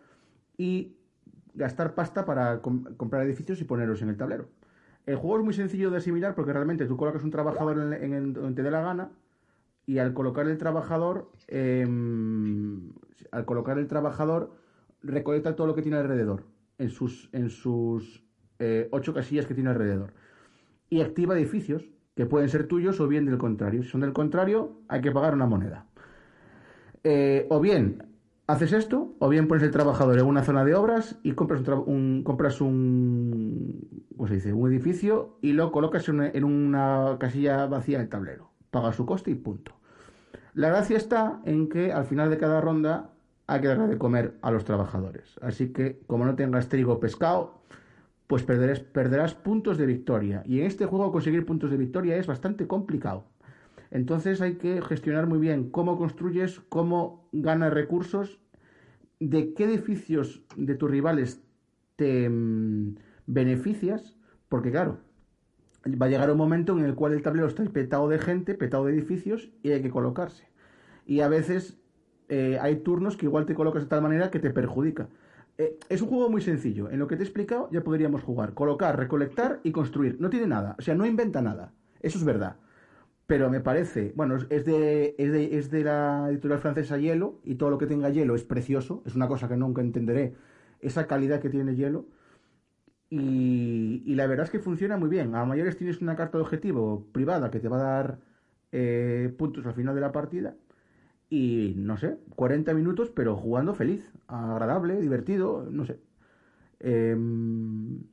y gastar pasta para com- comprar edificios y ponerlos en el tablero. El juego es muy sencillo de asimilar porque realmente tú colocas un trabajador en, donde te dé la gana y al colocar el trabajador, em, al colocar el trabajador, recolecta todo lo que tiene alrededor en sus, en sus eh, ocho casillas que tiene alrededor. Y activa edificios que pueden ser tuyos o bien del contrario. Si son del contrario, hay que pagar una moneda. Eh, o bien haces esto, o bien pones el trabajador en una zona de obras y compras un, un- compras un, ¿cómo se dice? un edificio y lo colocas en una, casilla vacía del tablero. Pagas su coste y punto. La gracia está en que al final de cada ronda hay que darle de comer a los trabajadores. Así que como no tengas trigo pescado, pues perderás, perderás puntos de victoria. Y en este juego conseguir puntos de victoria es bastante complicado. Entonces hay que gestionar muy bien cómo construyes, cómo ganas recursos, de qué edificios de tus rivales te mm, beneficias, porque claro, va a llegar un momento en el cual el tablero está petado de gente, petado de edificios y hay que colocarse. Y a veces eh, hay turnos que igual te colocas de tal manera que te perjudica. Eh, es un juego muy sencillo. En lo que te he explicado ya podríamos jugar. Colocar, recolectar y construir. No tiene nada. O sea, no inventa nada. Eso es verdad. Pero me parece, bueno, es de, es de, es de la editorial francesa Hielo y todo lo que tenga hielo es precioso. Es una cosa que nunca entenderé. Esa calidad que tiene hielo. Y, y la verdad es que funciona muy bien. A mayores tienes una carta de objetivo privada que te va a dar eh, puntos al final de la partida. Y no sé, 40 minutos, pero jugando feliz, agradable, divertido, no sé. Em,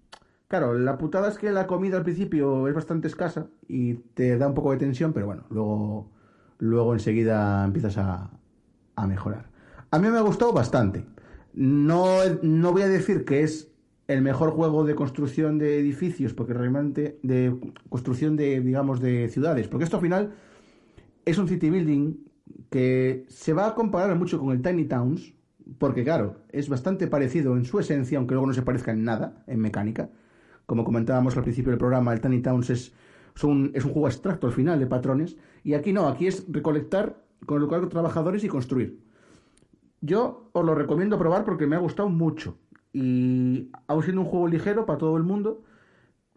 claro, la putada es que la comida al principio es bastante escasa y te da un poco de tensión, pero bueno, luego, luego enseguida empiezas a, a mejorar. A mí me ha gustado bastante. No, no voy a decir que es el mejor juego de construcción de edificios, porque realmente de construcción de, digamos, de ciudades, porque esto al final es un city building que se va a comparar mucho con el Tiny Towns, porque claro, es bastante parecido en su esencia, aunque luego no se parezca en nada en mecánica. Como comentábamos al principio del programa, el Tiny Towns es, son- es un juego abstracto al final de patrones, y aquí no, aquí es recolectar, colocar trabajadores y construir. Yo os lo recomiendo probar porque me ha gustado mucho. Y aun siendo un juego ligero para todo el mundo,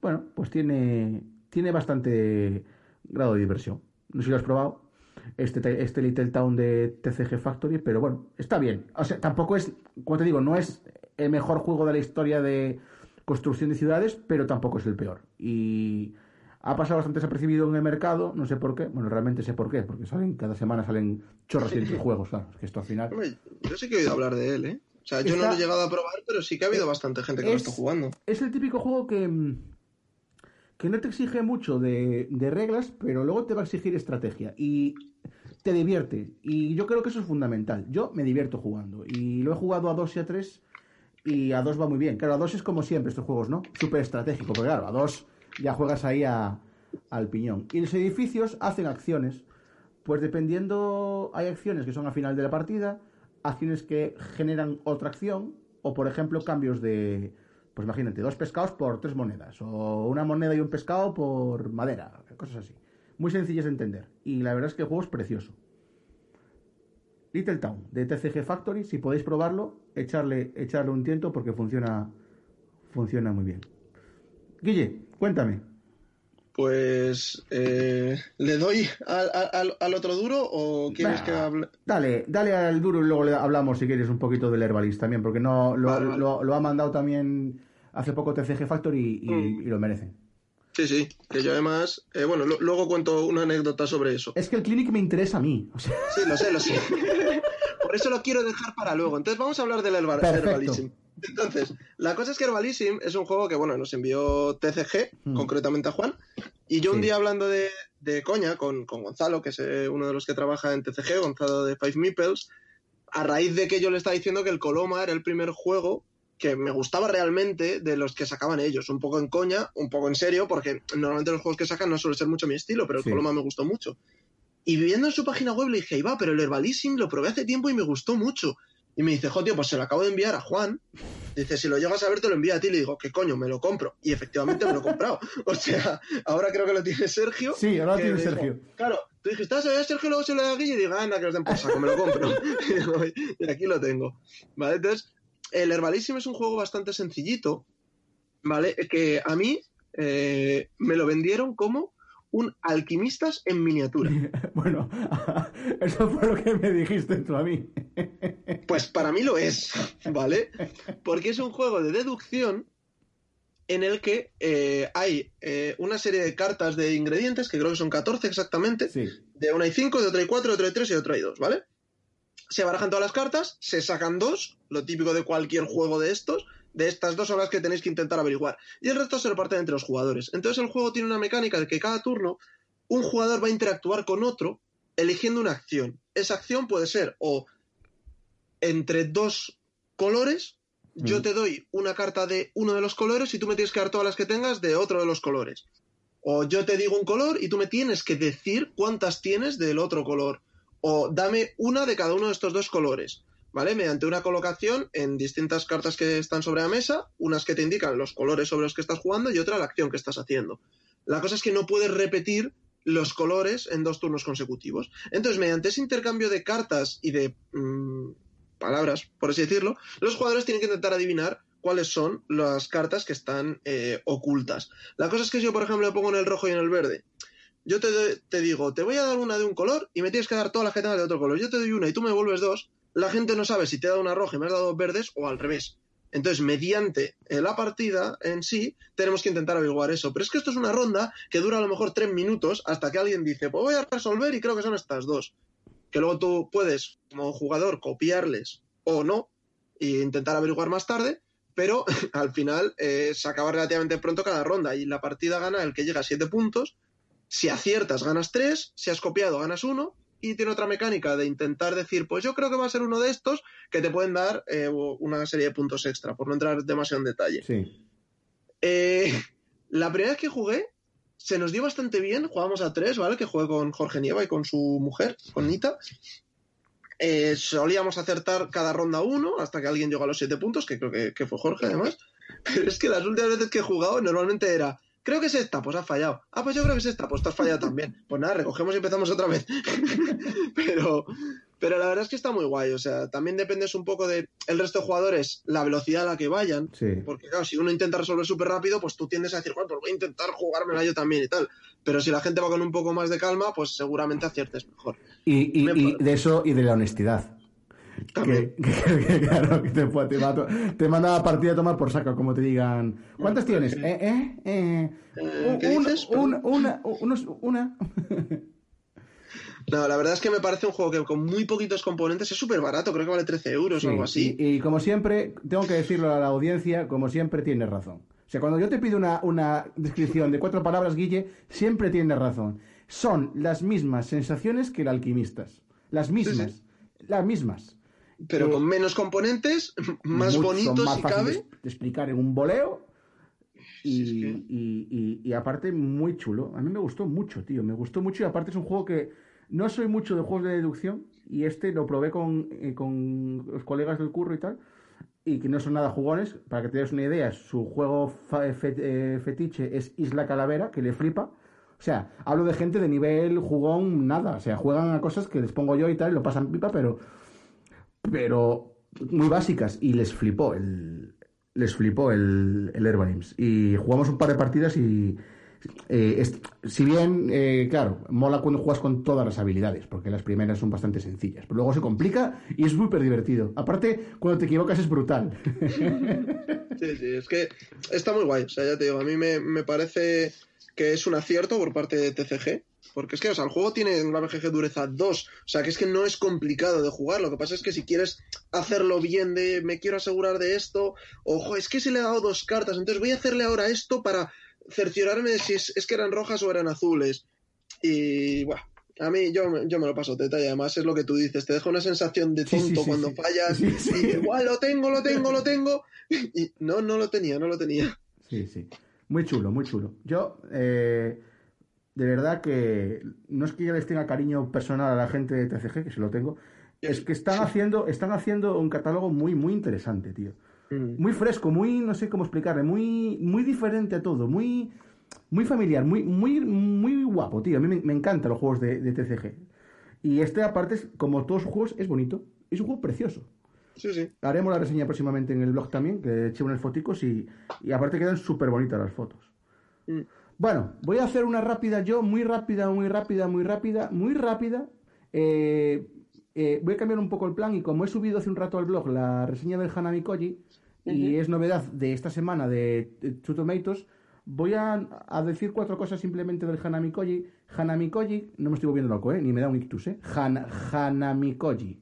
bueno, pues tiene, tiene bastante grado de diversión. No sé si lo has probado, este, te- este Little Town de TCG Factory, pero bueno, está bien. O sea, tampoco es, como te digo, no es el mejor juego de la historia de construcción de ciudades, pero tampoco es el peor. Y ha pasado bastante desapercibido en el mercado, no sé por qué. Bueno, realmente sé por qué, porque salen cada semana salen chorros de juegos, claro. Es que esto al final. Hombre, yo sí que he oído hablar de él, ¿eh? O sea, yo Está- no lo he llegado a probar, pero sí que ha habido bastante gente que lo Es- está jugando. es el típico juego que, mm, que no te exige mucho de, de reglas, pero luego te va a exigir estrategia y te divierte. Y yo creo que eso es fundamental. Yo me divierto jugando y lo he jugado a 2 y a 3 y a 2 va muy bien. Claro, a 2 es como siempre estos juegos, ¿no? Súper estratégico, porque claro, a 2 ya juegas ahí a- al piñón. Y los edificios hacen acciones. Pues dependiendo, hay acciones que son al final de la partida, acciones que generan otra acción, o por ejemplo cambios de, pues imagínate, dos pescados por tres monedas, o una moneda y un pescado por madera, cosas así. Muy sencillas de entender. Y la verdad es que el juego es precioso. Little Town, de TCG Factory, si podéis probarlo, echarle, echarle un tiento porque funciona, funciona muy bien. Guille, cuéntame. Pues, eh, ¿le doy al, al- al otro duro o quieres Bah, que hable? Dale, dale al duro y luego le hablamos si quieres un poquito del Herbalist también, porque no lo, Vale, vale. lo- lo ha mandado también hace poco TCG Factory y, Mm. y lo merecen. Sí, sí, que yo además, eh, bueno, lo- luego cuento una anécdota sobre eso. Es que el Clinic me interesa a mí. o sea, Sí, lo sé, lo sé. Por eso lo quiero dejar para luego. Entonces vamos a hablar del Herba- Perfecto. Herbalism. Entonces, la cosa es que Herbalism es un juego que, bueno, nos envió TCG, Mm. concretamente a Juan. Y yo un día hablando de, de coña con, con Gonzalo, que es eh, uno de los que trabaja en TCG, Gonzalo de Five Meeples, a raíz de que yo le estaba diciendo que el Coloma era el primer juego que me gustaba realmente de los que sacaban ellos, un poco en coña, un poco en serio, porque normalmente los juegos que sacan no suele ser mucho mi estilo, pero el Sí. Coloma me gustó mucho. Y viendo en su página web le dije, va, pero el Herbalism lo probé hace tiempo y me gustó mucho. Y me dice, jo, tío, pues se lo acabo de enviar a Juan. Dice, si lo llegas a ver, te lo envío a ti. Le digo, ¿qué coño? Me lo compro. Y efectivamente me lo he comprado. O sea, ahora creo que lo tiene Sergio. sí, ahora lo tiene dijo, Sergio. Claro, tú dijiste, ¿estás a Sergio? Luego se lo da a Guille. Y digo, anda, que os den por saco, me lo compro. y aquí lo tengo. ¿Vale? Entonces, el Herbalism es un juego bastante sencillito, ¿vale? Que a mí eh, me lo vendieron como un alquimistas en miniatura. Bueno, eso fue lo que me dijiste tú a mí. Pues para mí lo es, ¿vale? Porque es un juego de deducción en el que eh, hay eh, una serie de cartas de ingredientes, que creo que son 14 exactamente, Sí, de una hay 5, de otra hay 4, de otra hay 3 y de otra hay 2, ¿vale? Se barajan todas las cartas, se sacan dos, lo típico de cualquier juego de estos, de estas dos son las que tenéis que intentar averiguar, y el resto se reparten entre los jugadores. Entonces el juego tiene una mecánica de que cada turno un jugador va a interactuar con otro eligiendo una acción. Esa acción puede ser o entre dos colores, yo te doy una carta de uno de los colores y tú me tienes que dar todas las que tengas de otro de los colores. O yo te digo un color y tú me tienes que decir cuántas tienes del otro color. O dame una de cada uno de estos dos colores. ¿Vale? Mediante una colocación en distintas cartas que están sobre la mesa, unas que te indican los colores sobre los que estás jugando y otra la acción que estás haciendo. La cosa es que no puedes repetir los colores en dos turnos consecutivos. Entonces, mediante ese intercambio de cartas y de mm, palabras, por así decirlo, los jugadores tienen que intentar adivinar cuáles son las cartas que están eh, ocultas. La cosa es que si yo, por ejemplo, le pongo en el rojo y en el verde, yo te, te digo, te voy a dar una de un color y me tienes que dar todas las que tengas de otro color. Yo te doy una y tú me vuelves dos, la gente no sabe si te he dado una roja y me has dado dos verdes o al revés. Entonces, mediante eh, la partida en sí, tenemos que intentar averiguar eso. Pero es que esto es una ronda que dura a lo mejor tres minutos hasta que alguien dice, pues voy a resolver y creo que son estas dos. Que luego tú puedes, como jugador, copiarles o no e intentar averiguar más tarde, pero al final eh, se acaba relativamente pronto cada ronda y la partida gana el que llega a siete puntos. Si aciertas, ganas tres, si has copiado, ganas uno. Y tiene otra mecánica de intentar decir, pues yo creo que va a ser uno de estos que te pueden dar eh, una serie de puntos extra, por no entrar demasiado en detalle. sí. Eh, la primera vez que jugué, se nos dio bastante bien. Jugábamos a tres, ¿vale? Que jugué con Jorge Nieva y con su mujer, con Nita. Eh, solíamos acertar cada ronda uno hasta que alguien llegó a los siete puntos, que creo que, que fue Jorge además. Pero es que las últimas veces que he jugado normalmente era, creo que es esta, pues has fallado. Ah, pues yo creo que es esta, pues tú has fallado también. Pues nada, recogemos y empezamos otra vez. pero, pero la verdad es que está muy guay. O sea, también dependes un poco de el resto de jugadores, la velocidad a la que vayan. Sí. Porque claro, si uno intenta resolver súper rápido, pues tú tiendes a decir, bueno, pues voy a intentar jugármela yo también y tal. Pero si la gente va con un poco más de calma, pues seguramente aciertes mejor. Y, de eso y de la honestidad. También. Que, que- que- claro, que te, te, va manda la partida a tomar por saco, como te digan. ¿Cuántas tienes? ¿Eh? ¿Eh? eh, Eh, una, unos- una. No, la verdad es que me parece un juego que con muy poquitos componentes es súper barato, creo que vale 13 euros Sí, o algo así. Y, y como siempre, tengo que decirlo a la audiencia, como siempre tienes razón. O sea, cuando yo te pido una, una descripción de cuatro palabras, Guille, siempre tienes razón. Son las mismas sensaciones que el alquimistas. Las mismas. Las mismas. Pero eh, con menos componentes, más Mucho bonitos más si fácil cabe. de, de explicar en un boleo. Y, Sí, es que- y- y- y aparte, muy chulo. A mí me gustó mucho, tío. Me gustó mucho y aparte es un juego que no soy mucho de juegos de deducción. Y este lo probé con, eh, con los colegas del curro y tal. Y que no son nada jugones. Para que te des una idea, su juego fe- eh, fetiche es Isla Calavera, que le flipa. O sea, hablo de gente de nivel jugón, nada. O sea, juegan a cosas que les pongo yo y tal, y lo pasan pipa, pero pero muy básicas y les flipó el les flipó el, el Herbalims y jugamos un par de partidas y eh, si bien, eh, claro, mola cuando juegas con todas las habilidades, porque las primeras son bastante sencillas, pero luego se complica y es súper divertido. Aparte, cuando te equivocas es brutal. Sí, sí, es que está muy guay. O sea, ya te digo, a mí me, me parece que es un acierto por parte de TCG. Porque es que, o sea, el juego tiene una BGG dureza 2. O sea, que es que no es complicado de jugar. Lo que pasa es que si quieres hacerlo bien de me quiero asegurar de esto, ojo, es que se le ha dado dos cartas, entonces voy a hacerle ahora esto para cerciorarme de si es, es que eran rojas o eran azules. Y bueno, a mí yo, yo me lo paso teta y además es lo que tú dices, te deja una sensación de Sí, sí, tonto sí, cuando fallas y igual lo tengo, lo tengo, lo tengo. Y no, no lo tenía, no lo tenía. Sí, sí. Muy chulo, muy chulo. Yo, eh, de verdad que no es que yo les tenga cariño personal a la gente de TCG, que se lo tengo, es que están haciendo, están haciendo un catálogo muy, muy interesante, tío. Mm. Muy fresco, muy, no sé cómo explicarle, muy, muy diferente a todo, muy, muy familiar, muy, muy, muy guapo, tío. A mí me, me encantan los juegos de, de TCG. Y este, aparte, como todos los juegos, es bonito. Es un juego precioso. Sí, sí. Haremos la reseña próximamente en el blog también, que eché unas foticos y, y aparte quedan súper bonitas las fotos. Mm. Bueno, voy a hacer una rápida yo, muy rápida, muy rápida, muy rápida, muy rápida. Eh, eh, voy a cambiar un poco el plan y como he subido hace un rato al blog la reseña del Hanami Koji y es novedad de esta semana de de Two Tomatoes, voy a, a decir cuatro cosas simplemente del Hanami Koji. Hanami Koji, no me estoy volviendo loco, ¿eh? ni me da un ictus, ¿eh? Han- Hanami Koji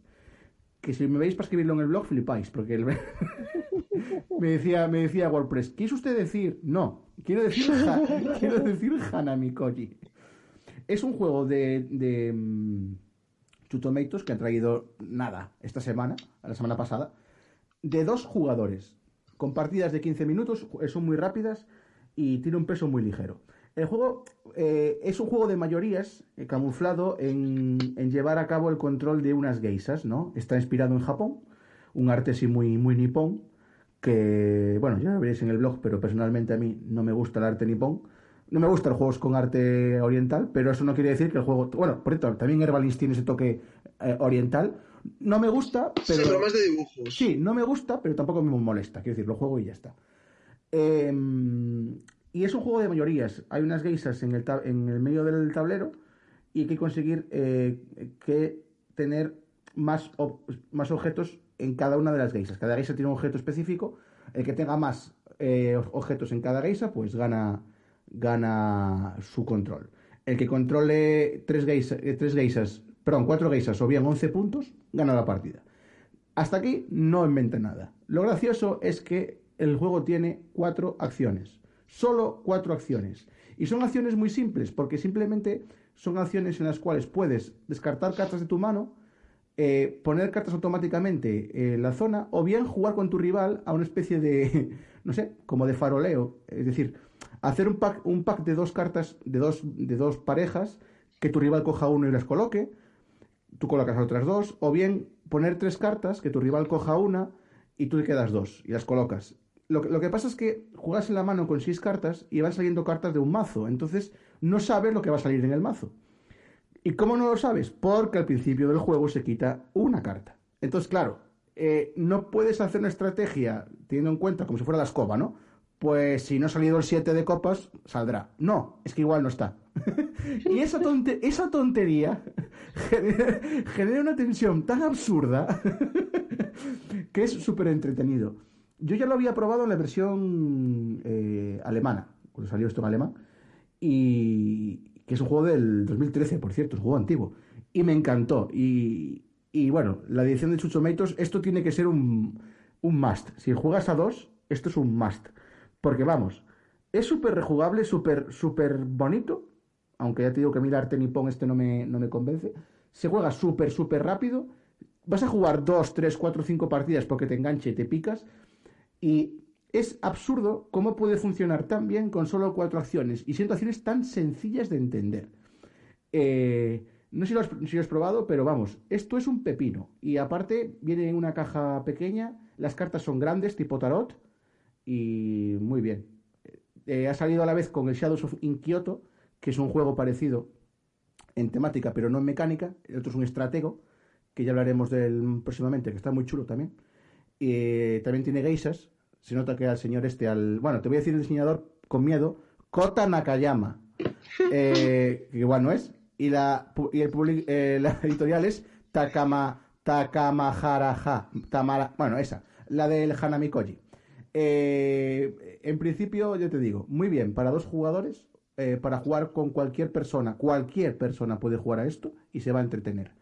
que si me veis para escribirlo en el blog flipáis, porque el- me decía me decía WordPress, ¿quiere usted decir? No, quiero decir ha- quiero decir Hanami Koji. Es un juego de, de mm, Two Tomatoes que han traído nada esta semana, la semana pasada, de dos jugadores, con partidas de 15 minutos, ju- son muy rápidas y tiene un peso muy ligero. El juego eh, es un juego de mayorías eh, camuflado en, llevar a cabo el control de unas geisas, ¿no? Está inspirado en Japón, un arte así muy, muy nipón, que, bueno, ya lo veréis en el blog, pero personalmente a mí no me gusta el arte nipón. No me gustan los juegos con arte oriental, pero eso no quiere decir que el juego... Bueno, por cierto, también Herbalins tiene ese toque eh, oriental. No me gusta, pero... Sí, más de dibujos. Sí, no me gusta, pero tampoco me molesta. Quiero decir, lo juego y ya está. Eh, y es un juego de mayorías. Hay unas geisas en el, en el medio del tablero y hay que conseguir eh, que tener más, ob- más objetos en cada una de las geisas. Cada geisa tiene un objeto específico. El que tenga más eh, objetos en cada geisa, pues gana, gana su control. El que controle tres, geisa- eh, tres geisas, perdón, cuatro geisas o bien 11 puntos, gana la partida. Hasta aquí no inventa nada. Lo gracioso es que el juego tiene cuatro acciones. Solo cuatro acciones. Y son acciones muy simples, porque simplemente son acciones en las cuales puedes descartar cartas de tu mano, eh, poner cartas automáticamente en la zona, o bien jugar con tu rival a una especie de, no sé, como de faroleo. Es decir, hacer un pack, un pack de dos cartas, de dos, de dos parejas, que tu rival coja uno y las coloque, tú colocas otras dos, o bien poner tres cartas, que tu rival coja una y tú te quedas dos y las colocas. Lo, que- lo que pasa es que juegas en la mano con seis cartas y van saliendo cartas de un mazo, entonces no sabes lo que va a salir en el mazo. ¿Y cómo no lo sabes? Porque al principio del juego se quita una carta. Entonces, claro, eh, no puedes hacer una estrategia teniendo en cuenta como si fuera la escoba, ¿no? Pues si no ha salido el 7 de copas, saldrá. No, es que igual no está. y esa, tonte- esa tontería genera, una tensión tan absurda que es súper entretenido. Yo ya lo había probado en la versión eh, alemana, cuando salió esto en alemán, y que es un juego del 2013, por cierto, es un juego antiguo, y me encantó. Y, bueno, la edición de Chuchomatos, esto tiene que ser un, un must. Si juegas a dos, esto es un must. Porque vamos, es súper rejugable, súper súper bonito, aunque ya te digo que a mí el nipón este no me, no me convence. Se juega súper, súper rápido. Vas a jugar dos, tres, cuatro, cinco partidas porque te enganche y te picas. Y es absurdo cómo puede funcionar tan bien con solo cuatro acciones y siendo acciones tan sencillas de entender. Eh, no sé si lo has probado, pero vamos, esto es un pepino. Y aparte viene en una caja pequeña, las cartas son grandes, tipo tarot, y muy bien. Eh, ha salido a la vez con el Shadows of Inkyoto, que es un juego parecido en temática, pero no en mecánica. El otro es un estratego, que ya hablaremos del próximamente, que está muy chulo también. Eh, también tiene geisas. Se nota que al señor este, al. Bueno, te voy a decir el diseñador con miedo, Kota Nakayama, eh, que igual no es, y la, y el public- eh, la editorial es Takama, Takamaharaja, Tamara, bueno, esa, la del Hanami Koji. Eh, en principio, yo te digo, muy bien, para dos jugadores, eh, para jugar con cualquier persona, cualquier persona puede jugar a esto y se va a entretener.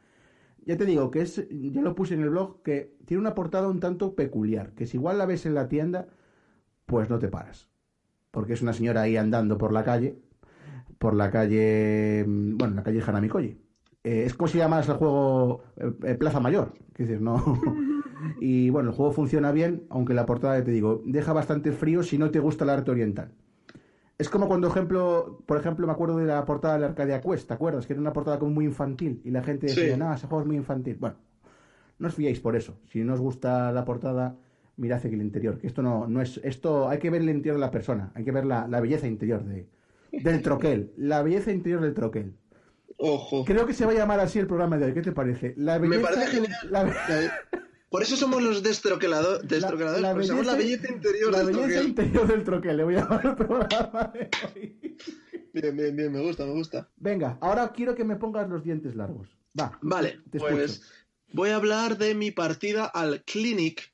Ya te digo que es, ya lo puse en el blog, que tiene una portada un tanto peculiar, que si igual la ves en la tienda, pues no te paras. Porque es una señora ahí andando por la calle, por la calle, mm, bueno, la calle Hanamikoji. Eh, es como si llamas el juego eh, eh, Plaza Mayor, que decir, no. Y bueno, el juego funciona bien, aunque la portada, ya te digo, deja bastante frío si no te gusta el arte oriental. Es como cuando, ejemplo, por ejemplo, me acuerdo de la portada de la Arcadia Quest, ¿te acuerdas? Que era una portada como muy infantil y la gente decía, Sí. no, ese juego es muy infantil. Bueno, no os fiéis por eso. Si no os gusta la portada, mirad aquí el interior. Que esto no, no es. Esto hay que ver el interior de la persona. Hay que ver la, la belleza interior de, del troquel. La belleza interior del troquel. Ojo. Creo que se va a llamar así el programa de hoy. ¿Qué te parece? La Me parece genial. La- Por eso somos los destroquelado- destroqueladores, la porque somos la belleza interior la del belleza troquel. interior del troquel. Le voy a llamar el programa de hoy. Bien, bien, bien, me gusta, me gusta. Venga, ahora quiero que me pongas los dientes largos. Va. Vale, te pues escucho. voy a hablar de mi partida al Clinic.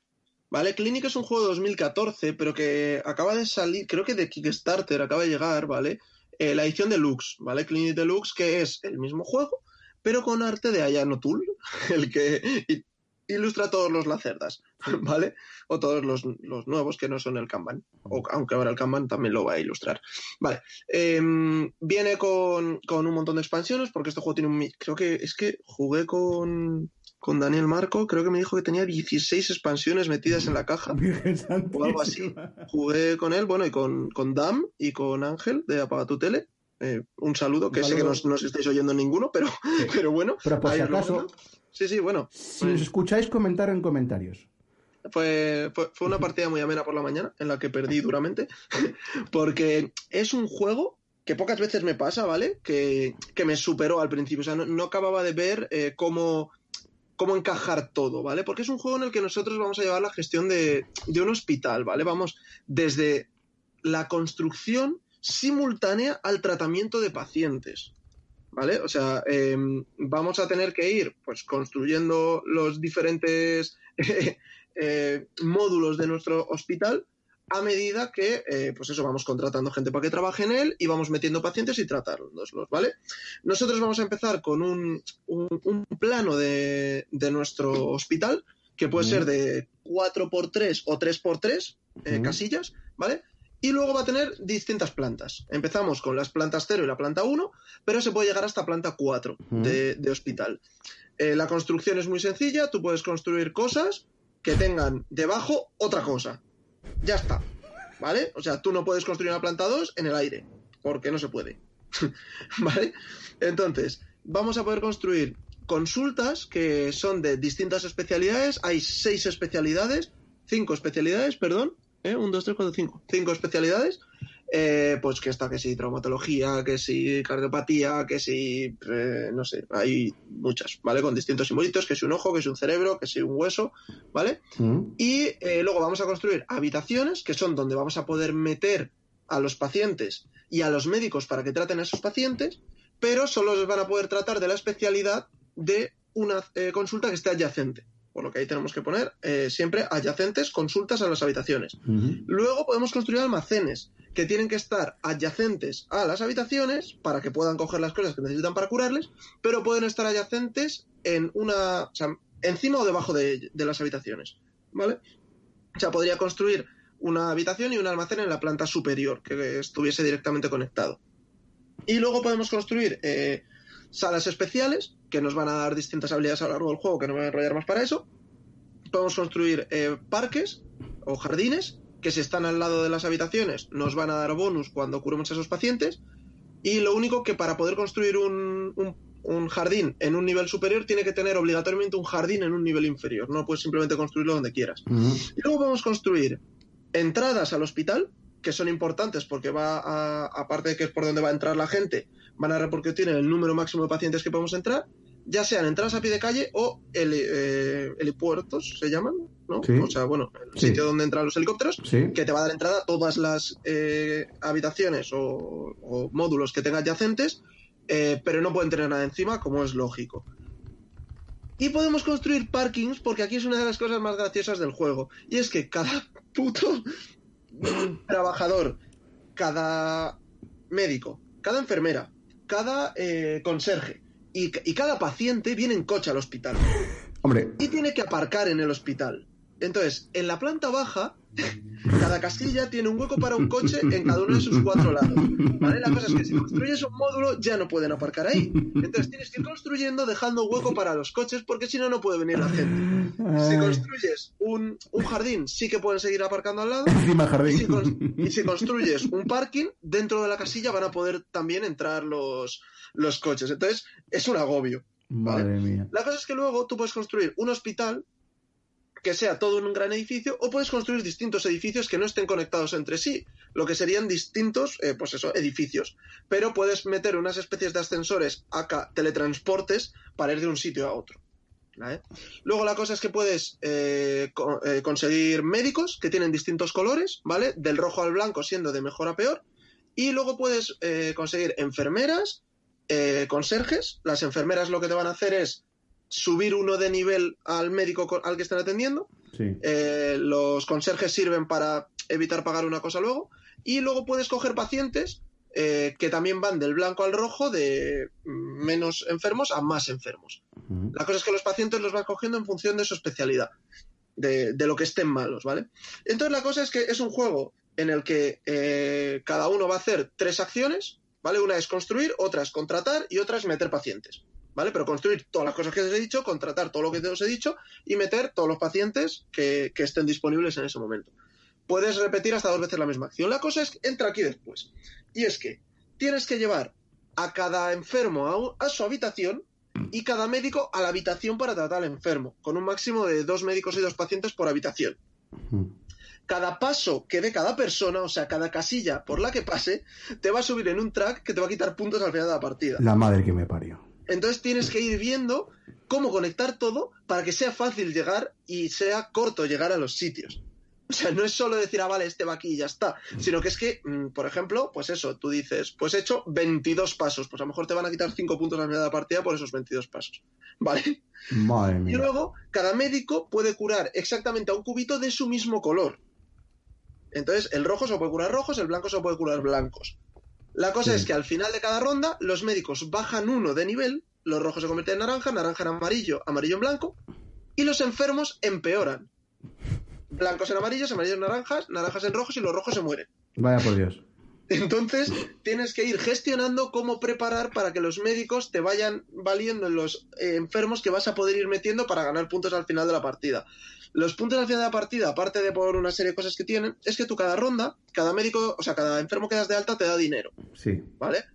¿Vale? Clinic es un juego de 2014, pero que acaba de salir, creo que de Kickstarter acaba de llegar, ¿vale? Eh, la edición deluxe, ¿vale? Clinic Deluxe, que es el mismo juego, pero con arte de Ayano Tool, el que ilustra todos los lacerdas, ¿vale? O todos los, los nuevos que no son el Kanban. O, aunque ahora el Kanban también lo va a ilustrar. Vale. Em, viene con, con un montón de expansiones, porque este juego tiene un... Creo que es que jugué con, con Daniel Marco, creo que me dijo que tenía 16 expansiones metidas en la caja. O algo así. Jugué con él, bueno, y con, con Dam y con Ángel de Apaga tu Tele. Eh, un saludo, que Un sé que no, os estáis oyendo ninguno, pero, pero bueno. Pero por si acaso. Sí, sí, bueno. si os escucháis, comentar en comentarios. Fue, fue, fue una partida muy amena por la mañana, en la que perdí duramente, porque es un juego que pocas veces me pasa, ¿vale? Que, que me superó al principio, o sea, no, no acababa de ver eh, cómo, cómo encajar todo, ¿vale? Porque es un juego en el que nosotros vamos a llevar la gestión de, de un hospital, ¿vale? Vamos desde la construcción simultánea al tratamiento de pacientes. ¿Vale? O sea, eh, vamos a tener que ir pues construyendo los diferentes eh, módulos de nuestro hospital a medida que, eh, pues eso, vamos contratando gente para que trabaje en él y vamos metiendo pacientes y tratándolos, ¿vale? Nosotros vamos a empezar con un, un- un plano de, de nuestro hospital que puede Mm. ser de 4x3 o 3x3 eh, Mm. casillas, ¿vale? Y luego va a tener distintas plantas. Empezamos con las plantas 0 y la planta 1, pero se puede llegar hasta planta 4 Mm. de, de hospital. Eh, la construcción es muy sencilla, tú puedes construir cosas que tengan debajo otra cosa. Ya está. ¿Vale? O sea, tú no puedes construir una planta 2 en el aire, porque no se puede. ¿Vale? Entonces, vamos a poder construir consultas que son de distintas especialidades. Hay seis especialidades, cinco especialidades, perdón. ¿Eh? Un, dos, tres, cuatro, cinco. Cinco especialidades. Eh, pues que está, que si traumatología, que si cardiopatía, que si, eh, no sé, hay muchas, ¿vale? Con distintos simbolitos, que si un ojo, que si un cerebro, que si un hueso, ¿vale? Mm. Y eh, luego vamos a construir habitaciones, que son donde vamos a poder meter a los pacientes y a los médicos para que traten a esos pacientes, pero solo les van a poder tratar de la especialidad de una eh, consulta que esté adyacente. Por lo que ahí tenemos que poner eh, siempre adyacentes consultas a las habitaciones. Luego podemos construir almacenes que tienen que estar adyacentes a las habitaciones para que puedan coger las cosas que necesitan para curarles, pero pueden estar adyacentes en una, o sea, encima o debajo de, de las habitaciones, ¿vale? O sea, podría construir una habitación y un almacén en la planta superior que estuviese directamente conectado. Y luego podemos construir eh, salas especiales que nos van a dar distintas habilidades a lo largo del juego, que no me voy a enrollar más para eso. Podemos construir eh, parques o jardines que si están al lado de las habitaciones nos van a dar bonus cuando curemos a esos pacientes. Y lo único que para poder construir un, un- un jardín en un nivel superior tiene que tener obligatoriamente un jardín en un nivel inferior. No puedes simplemente construirlo donde quieras. Y luego podemos construir entradas al hospital, que son importantes porque va a, aparte de que es por donde va a entrar la gente, van a repercutir en el número máximo de pacientes que podemos entrar. ya sean entradas a pie de calle o heli- eh, helipuertos, se llaman, ¿no? Sí. O sea, bueno, el Sí. sitio donde entran los helicópteros, Sí. que te va a dar entrada a todas las eh, habitaciones o, o módulos que tenga adyacentes, eh, pero no pueden tener nada encima, como es lógico. Y podemos construir parkings, porque aquí es una de las cosas más graciosas del juego. Y es que cada puto trabajador, cada médico, cada enfermera, cada eh, conserje y, y cada paciente viene en coche al hospital Hombre, y tiene que aparcar en el hospital. Entonces, en la planta baja, cada casilla tiene un hueco para un coche en cada uno de sus cuatro lados. ¿Vale? La cosa es que si construyes un módulo, ya no pueden aparcar ahí. Entonces tienes que ir construyendo dejando hueco para los coches, porque si no, no puede venir la gente. Si construyes un, un jardín, sí que pueden seguir aparcando al lado. Y si, y si construyes un parking, dentro de la casilla van a poder también entrar los, los coches. Entonces, es un agobio. Madre mía. La cosa es que luego tú puedes construir un hospital que sea todo un gran edificio o puedes construir distintos edificios que no estén conectados entre sí, lo que serían distintos, eh, pues eso, edificios. Pero puedes meter unas especies de ascensores, acá teletransportes, para ir de un sitio a otro. Luego la cosa es que puedes eh, eh, conseguir médicos que tienen distintos colores, ¿vale? Del rojo al blanco siendo de mejor a peor. Y luego puedes conseguir enfermeras, conserjes. Las enfermeras lo que te van a hacer es subir uno de nivel al médico co- al que están atendiendo. Sí. Eh, los conserjes sirven para evitar pagar una cosa luego. Y luego puedes coger pacientes eh, que también van del blanco al rojo, de menos enfermos a más enfermos. La cosa es que los pacientes los vas cogiendo en función de su especialidad, de, de lo que estén malos, ¿vale? Entonces la cosa es que es un juego en el que eh, cada uno va a hacer tres acciones, ¿vale? Una es construir, otra es contratar y otra es meter pacientes, ¿vale? Pero construir todas las cosas que os he dicho, contratar todo lo que os he dicho y meter todos los pacientes que, que estén disponibles en ese momento. Puedes repetir hasta dos veces la misma acción. La cosa es que entra aquí después. Y es que tienes que llevar a cada enfermo a, a su habitación y cada médico a la habitación para tratar al enfermo, con un máximo de dos médicos y dos pacientes por habitación. Cada paso que dé cada persona, o sea, cada casilla por la que pase, te va a subir en un track que te va a quitar puntos al final de la partida. La madre que me parió. Entonces tienes que ir viendo cómo conectar todo para que sea fácil llegar y sea corto llegar a los sitios. O sea, no es solo decir, ah, vale, este va aquí y ya está, sino que es que, mm, por ejemplo, pues eso, tú dices, pues he hecho 22 pasos, pues a lo mejor te van a quitar 5 puntos al final de la partida por esos 22 pasos, ¿vale? Madre Y mía. luego, cada médico puede curar exactamente a un cubito de su mismo color. Entonces, el rojo se puede curar rojos, el blanco se puede curar blancos. La cosa Sí. es que al final de cada ronda, los médicos bajan uno de nivel, los rojos se convierten en naranja, naranja en amarillo, amarillo en blanco, y los enfermos empeoran. Blancos en amarillos, amarillos en naranjas, naranjas en rojos y los rojos se mueren. Vaya por Dios. Entonces, tienes que ir gestionando cómo preparar para que los médicos te vayan valiendo en los eh, enfermos que vas a poder ir metiendo para ganar puntos al final de la partida. Los puntos al final de la partida, aparte de por una serie de cosas que tienen, es que tú cada ronda, cada médico, o sea, cada enfermo que das de alta te da dinero, Sí. ¿vale?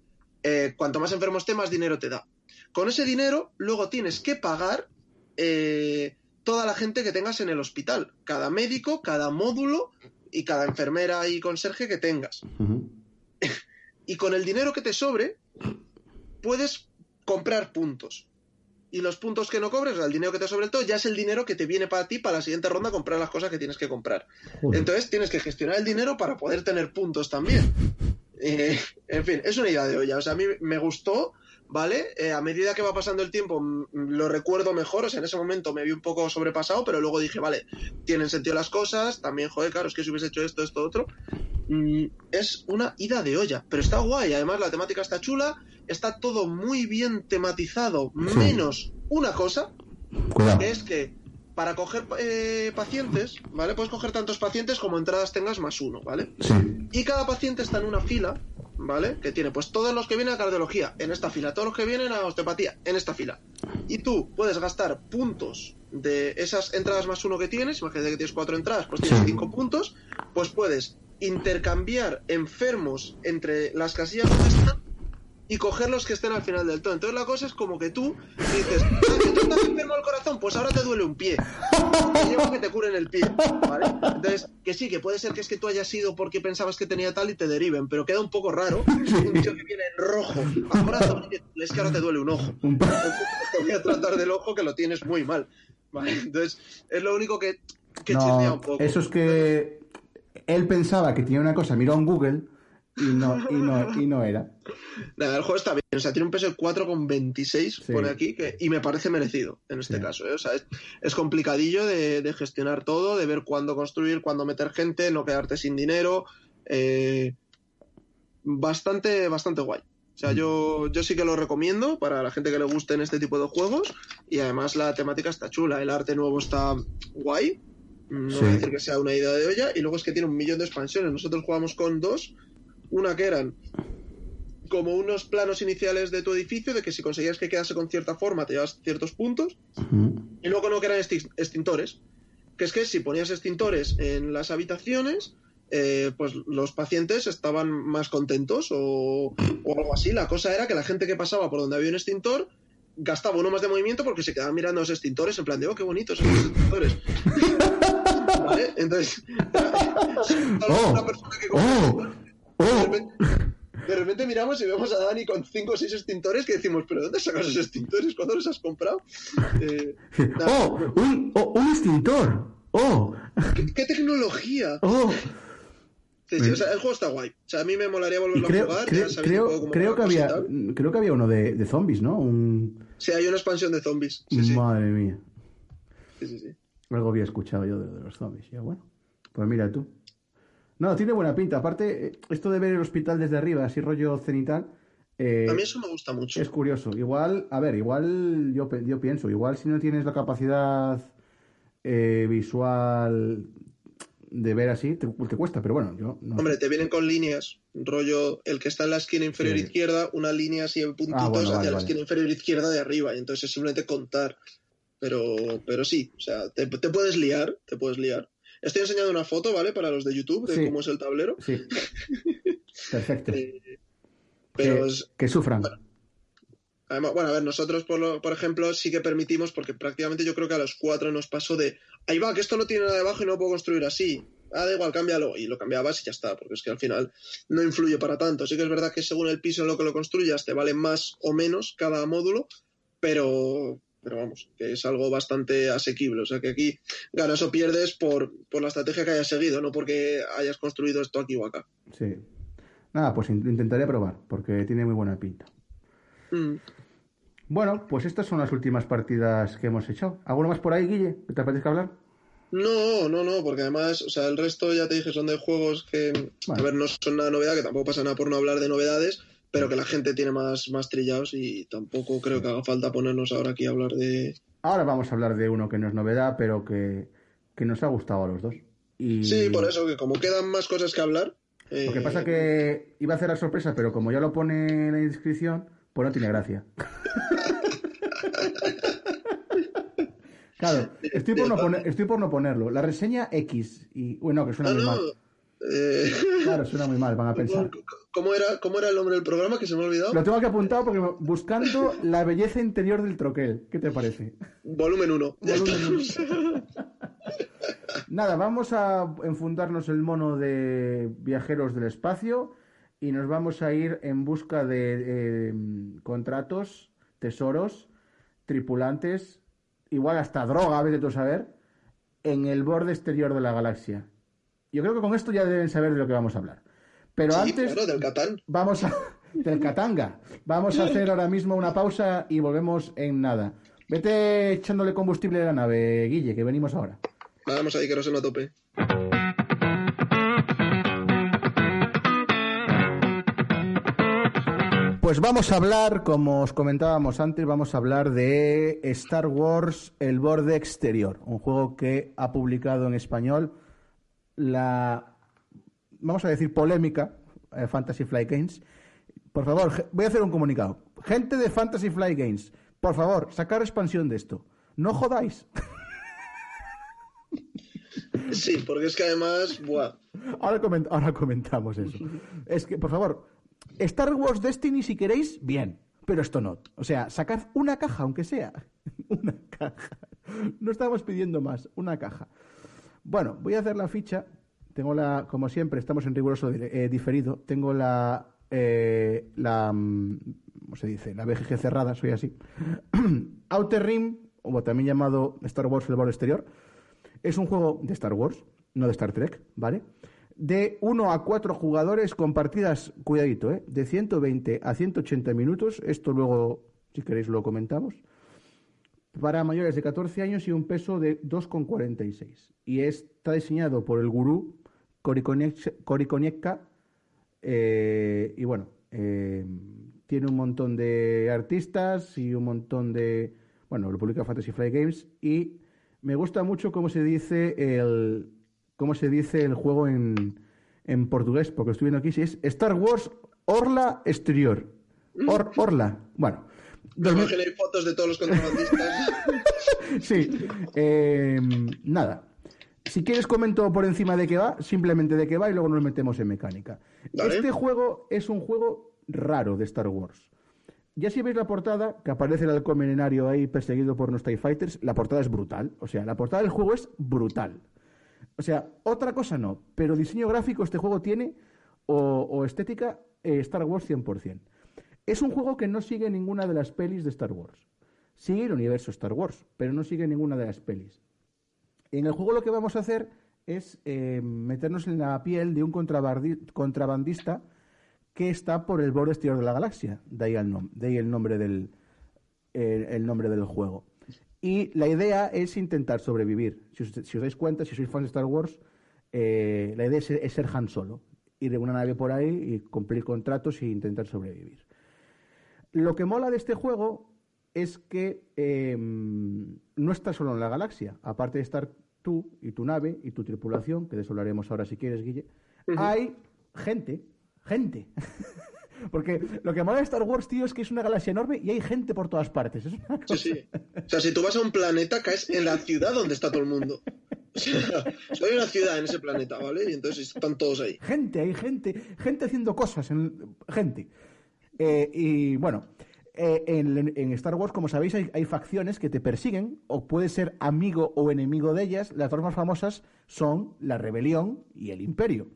Eh, cuanto más enfermo esté, más dinero te da. Con ese dinero, luego tienes que pagar eh, toda la gente que tengas en el hospital. Cada médico, cada módulo y cada enfermera y conserje que tengas. Y con el dinero que te sobre, puedes comprar puntos. Y los puntos que no cobres, o sea, el dinero que te sobre el todo, ya es el dinero que te viene para ti para la siguiente ronda comprar las cosas que tienes que comprar. Joder. Entonces tienes que gestionar el dinero para poder tener puntos también. Eh, en fin, es una idea de olla. O sea, a mí me gustó, ¿vale? Eh, a medida que va pasando el tiempo lo recuerdo mejor. O sea, en ese momento me vi un poco sobrepasado, pero luego dije, vale, tienen sentido las cosas. También, joder, claro, es que si hubiese hecho esto, esto, otro. Mm, es una ida de olla, pero está guay. Además, la temática está chula. Está todo muy bien tematizado, menos una cosa, Cuidado. que es que para coger eh, pacientes, ¿vale? Puedes coger tantos pacientes como entradas tengas más uno, ¿vale? Sí. Y cada paciente está en una fila, ¿vale? Que tiene pues todos los que vienen a cardiología en esta fila, todos los que vienen a osteopatía en esta fila. Y tú puedes gastar puntos de esas entradas más uno que tienes, imagínate que tienes cuatro entradas, pues tienes Sí. cinco puntos, pues puedes intercambiar enfermos entre las casillas donde están y coger los que estén al final del todo. Entonces la cosa es como que tú dices, ah, que tú estás enfermo del corazón, pues ahora te duele un pie. Y llevo que te curen el pie, ¿vale? Entonces, que sí, que puede ser que es que tú hayas ido porque pensabas que tenía tal y te deriven, pero queda un poco raro un tío que viene en rojo y es que ahora te duele un ojo. Te voy a tratar del ojo que lo tienes muy mal. ¿vale? Entonces, es lo único que, que No, un poco. eso es que él pensaba que tenía una cosa, miró en Google y no, y no, y no era. Nada, el juego está bien. O sea, tiene un peso de 4,26, Sí. pone aquí, que, y me parece merecido en este Sí. caso. ¿eh? O sea, es, es complicadillo de, de gestionar todo, de ver cuándo construir, cuándo meter gente, no quedarte sin dinero. eh, bastante, bastante guay. O sea, yo, yo sí que lo recomiendo para la gente que le gusten este tipo de juegos. Y además la temática está chula. El arte nuevo está guay. No Sí. voy a decir que sea una idea de olla. Y luego es que tiene un millón de expansiones. Nosotros jugamos con dos. Una que eran como unos planos iniciales de tu edificio, de que si conseguías que quedase con cierta forma, te llevas ciertos puntos. Y luego no que eran extin- extintores. Que es que si ponías extintores en las habitaciones, eh, pues los pacientes estaban más contentos o, o algo así. La cosa era que la gente que pasaba por donde había un extintor gastaba uno más de movimiento porque se quedaban mirando los extintores en plan de, oh, qué bonitos son los extintores. ¿Vale? Entonces, era- Oh, una persona que oh, de oh. repente, de repente miramos y vemos a Dani con 5 o 6 extintores que decimos, ¿pero dónde sacas esos extintores? ¿Cuándo los has comprado? Eh, ¡Oh! Un, oh, un extintor! ¡Oh! ¿qué, qué tecnología! ¡Oh! Sí, sí, o sea, el juego está guay. O sea, a mí me molaría volverlo creo, a jugar. creo, ya creo, que había tal. creo que había uno de, de zombies, ¿no? Un... Sí, hay una expansión de zombies. Sí. Madre mía. sí, sí, sí. Algo había escuchado yo de, de los zombies. Ya bueno, pues mira tú. No, tiene buena pinta. Aparte, eh, esto de ver el hospital desde arriba, así rollo cenital, eh, A mí eso me gusta mucho. es curioso. Igual, a ver, igual yo, yo pienso, igual si no tienes la capacidad eh, visual de ver así, te, te cuesta, pero bueno, yo no. Hombre, te vienen con líneas, rollo el que está en la esquina inferior Sí. izquierda, una línea así en puntitos Ah, bueno, hacia vale, la vale. esquina inferior izquierda de arriba, y entonces es simplemente contar. Pero, pero sí, o sea, te, te puedes liar, te puedes liar. Estoy enseñando una foto, ¿vale? Para los de YouTube, de Sí. cómo es el tablero. Sí. Perfecto. Eh, pero que, es- que sufran. Además, bueno, a ver, nosotros, por, lo- por ejemplo, sí que permitimos, porque prácticamente yo creo que a los cuatro nos pasó de, ahí va, que esto no tiene nada debajo y no puedo construir así. Ah, da igual, cámbialo. Y lo cambiabas y ya está, porque es que al final no influye para tanto. Sí que es verdad que según el piso en lo que lo construyas te vale más o menos cada módulo, pero, pero vamos, que es algo bastante asequible. O sea que aquí ganas o pierdes por, por la estrategia que hayas seguido, no porque hayas construido esto aquí o acá. Sí. Nada, pues in- intentaré probar, porque tiene muy buena pinta. Mm. Bueno, pues estas son las últimas partidas que hemos hecho. ¿Alguno más por ahí, Guille? ¿Que te apetezca hablar? No, no, no, porque además, o sea, el resto ya te dije son de juegos que, Vale. a ver, no son nada novedad, que tampoco pasa nada por no hablar de novedades, pero que la gente tiene más, más trillados y tampoco creo que haga falta ponernos ahora aquí a hablar de... Ahora vamos a hablar de uno que no es novedad, pero que, que nos ha gustado a los dos. Y Sí, por eso, que como quedan más cosas que hablar... eh, Lo que pasa que iba a hacer la sorpresa, pero como ya lo pone en la inscripción, pues no tiene gracia. Claro, estoy por, no poner- estoy por no ponerlo. La reseña X. Y, bueno, que suena No, muy no, mal. Eh, Claro, suena muy mal, van a pensar. ¿cómo, era, ¿Cómo era el nombre del programa que se me ha olvidado? Lo tengo que apuntar porque buscando la belleza interior del troquel. ¿Qué te parece? Volumen 1. Volumen Nada, vamos a enfundarnos el mono de viajeros del espacio y nos vamos a ir en busca de eh, contratos, tesoros, tripulantes, igual hasta droga, a veces tú saber, en el borde exterior de la galaxia. Yo creo que con esto ya deben saber de lo que vamos a hablar. Pero Sí, antes claro, del Catán. vamos a del Katanga. Vamos a hacer ahora mismo una pausa y volvemos en nada. Vete echándole combustible a la nave, Guille, que venimos ahora. Vamos ahí, que no se me tope. Pues vamos a hablar, como os comentábamos antes, vamos a hablar de Star Wars El Borde Exterior, un juego que ha publicado en español la, vamos a decir, polémica eh, Fantasy Flight Games. Por favor, voy a hacer un comunicado. Gente de Fantasy Flight Games, por favor, sacar expansión de esto. No jodáis. Sí, porque es que además, buah, Ahora, coment- ahora comentamos eso. Es que, por favor, Star Wars Destiny, si queréis, bien. Pero esto no. O sea, sacad una caja, aunque sea. una caja. No estamos pidiendo más. Una caja. Bueno, voy a hacer la ficha. Tengo la, como siempre, estamos en riguroso eh, diferido. Tengo la, eh, la, mm, ¿cómo se dice? La BGG cerrada, soy así. Outer Rim, o también llamado Star Wars El Borde Exterior, es un juego de Star Wars, no de Star Trek, ¿vale? De 1 a 4 jugadores con partidas, cuidadito, ¿eh? De 120 a 180 minutos. Esto luego, si queréis, lo comentamos para mayores de 14 años y un peso de 2,46. Y está diseñado por el gurú Korikonieka. Eh, y bueno, eh, tiene un montón de artistas y un montón de. Bueno, lo publica Fantasy Flight Games. Y me gusta mucho cómo se dice el, cómo se dice el juego en, en portugués, porque estoy viendo aquí si es Star Wars Orla Exterior. Orla. Bueno. Dos fotos de todos los contrabandistas. sí. Eh, nada. Si quieres comento por encima de qué va, simplemente de qué va y luego nos metemos en mecánica. Este juego es un juego raro de Star Wars. Ya si veis la portada, que aparece el halcón milenario ahí perseguido por unos TIE Fighters, la portada es brutal. O sea, la portada del juego es brutal. O sea, otra cosa no, pero diseño gráfico este juego tiene o, estética eh, Star Wars 100%. Es un juego que no sigue ninguna de las pelis de Star Wars. Sigue el universo Star Wars, pero no sigue ninguna de las pelis. En el juego lo que vamos a hacer es eh, meternos en la piel de un contrabandista que está por el borde exterior de la galaxia. De ahí el, nombre, del, el nombre del juego. Y la idea es intentar sobrevivir. Si os, dais cuenta, si sois fans de Star Wars, eh, la idea es, es, ser Han Solo. Ir de una nave por ahí y cumplir contratos e intentar sobrevivir. Lo que mola de este juego es que em, no estás solo en la galaxia. Aparte de estar tú y tu nave y tu tripulación, que de eso hablaremos ahora si quieres, Guille, hay gente, gente. Porque lo que mola de Star Wars, tío, es que es una galaxia enorme y hay gente por todas partes. Sí, sí. O sea, si tú vas a un planeta, caes en la ciudad donde está todo el mundo. O sea, soy una ciudad en ese planeta, ¿vale? Y entonces están todos ahí. Gente, hay gente, gente haciendo cosas, en, gente. Eh, y bueno, eh, en, Star Wars, como sabéis, hay, facciones que te persiguen, o puedes ser amigo o enemigo de ellas. Las dos más famosas son la rebelión y el imperio.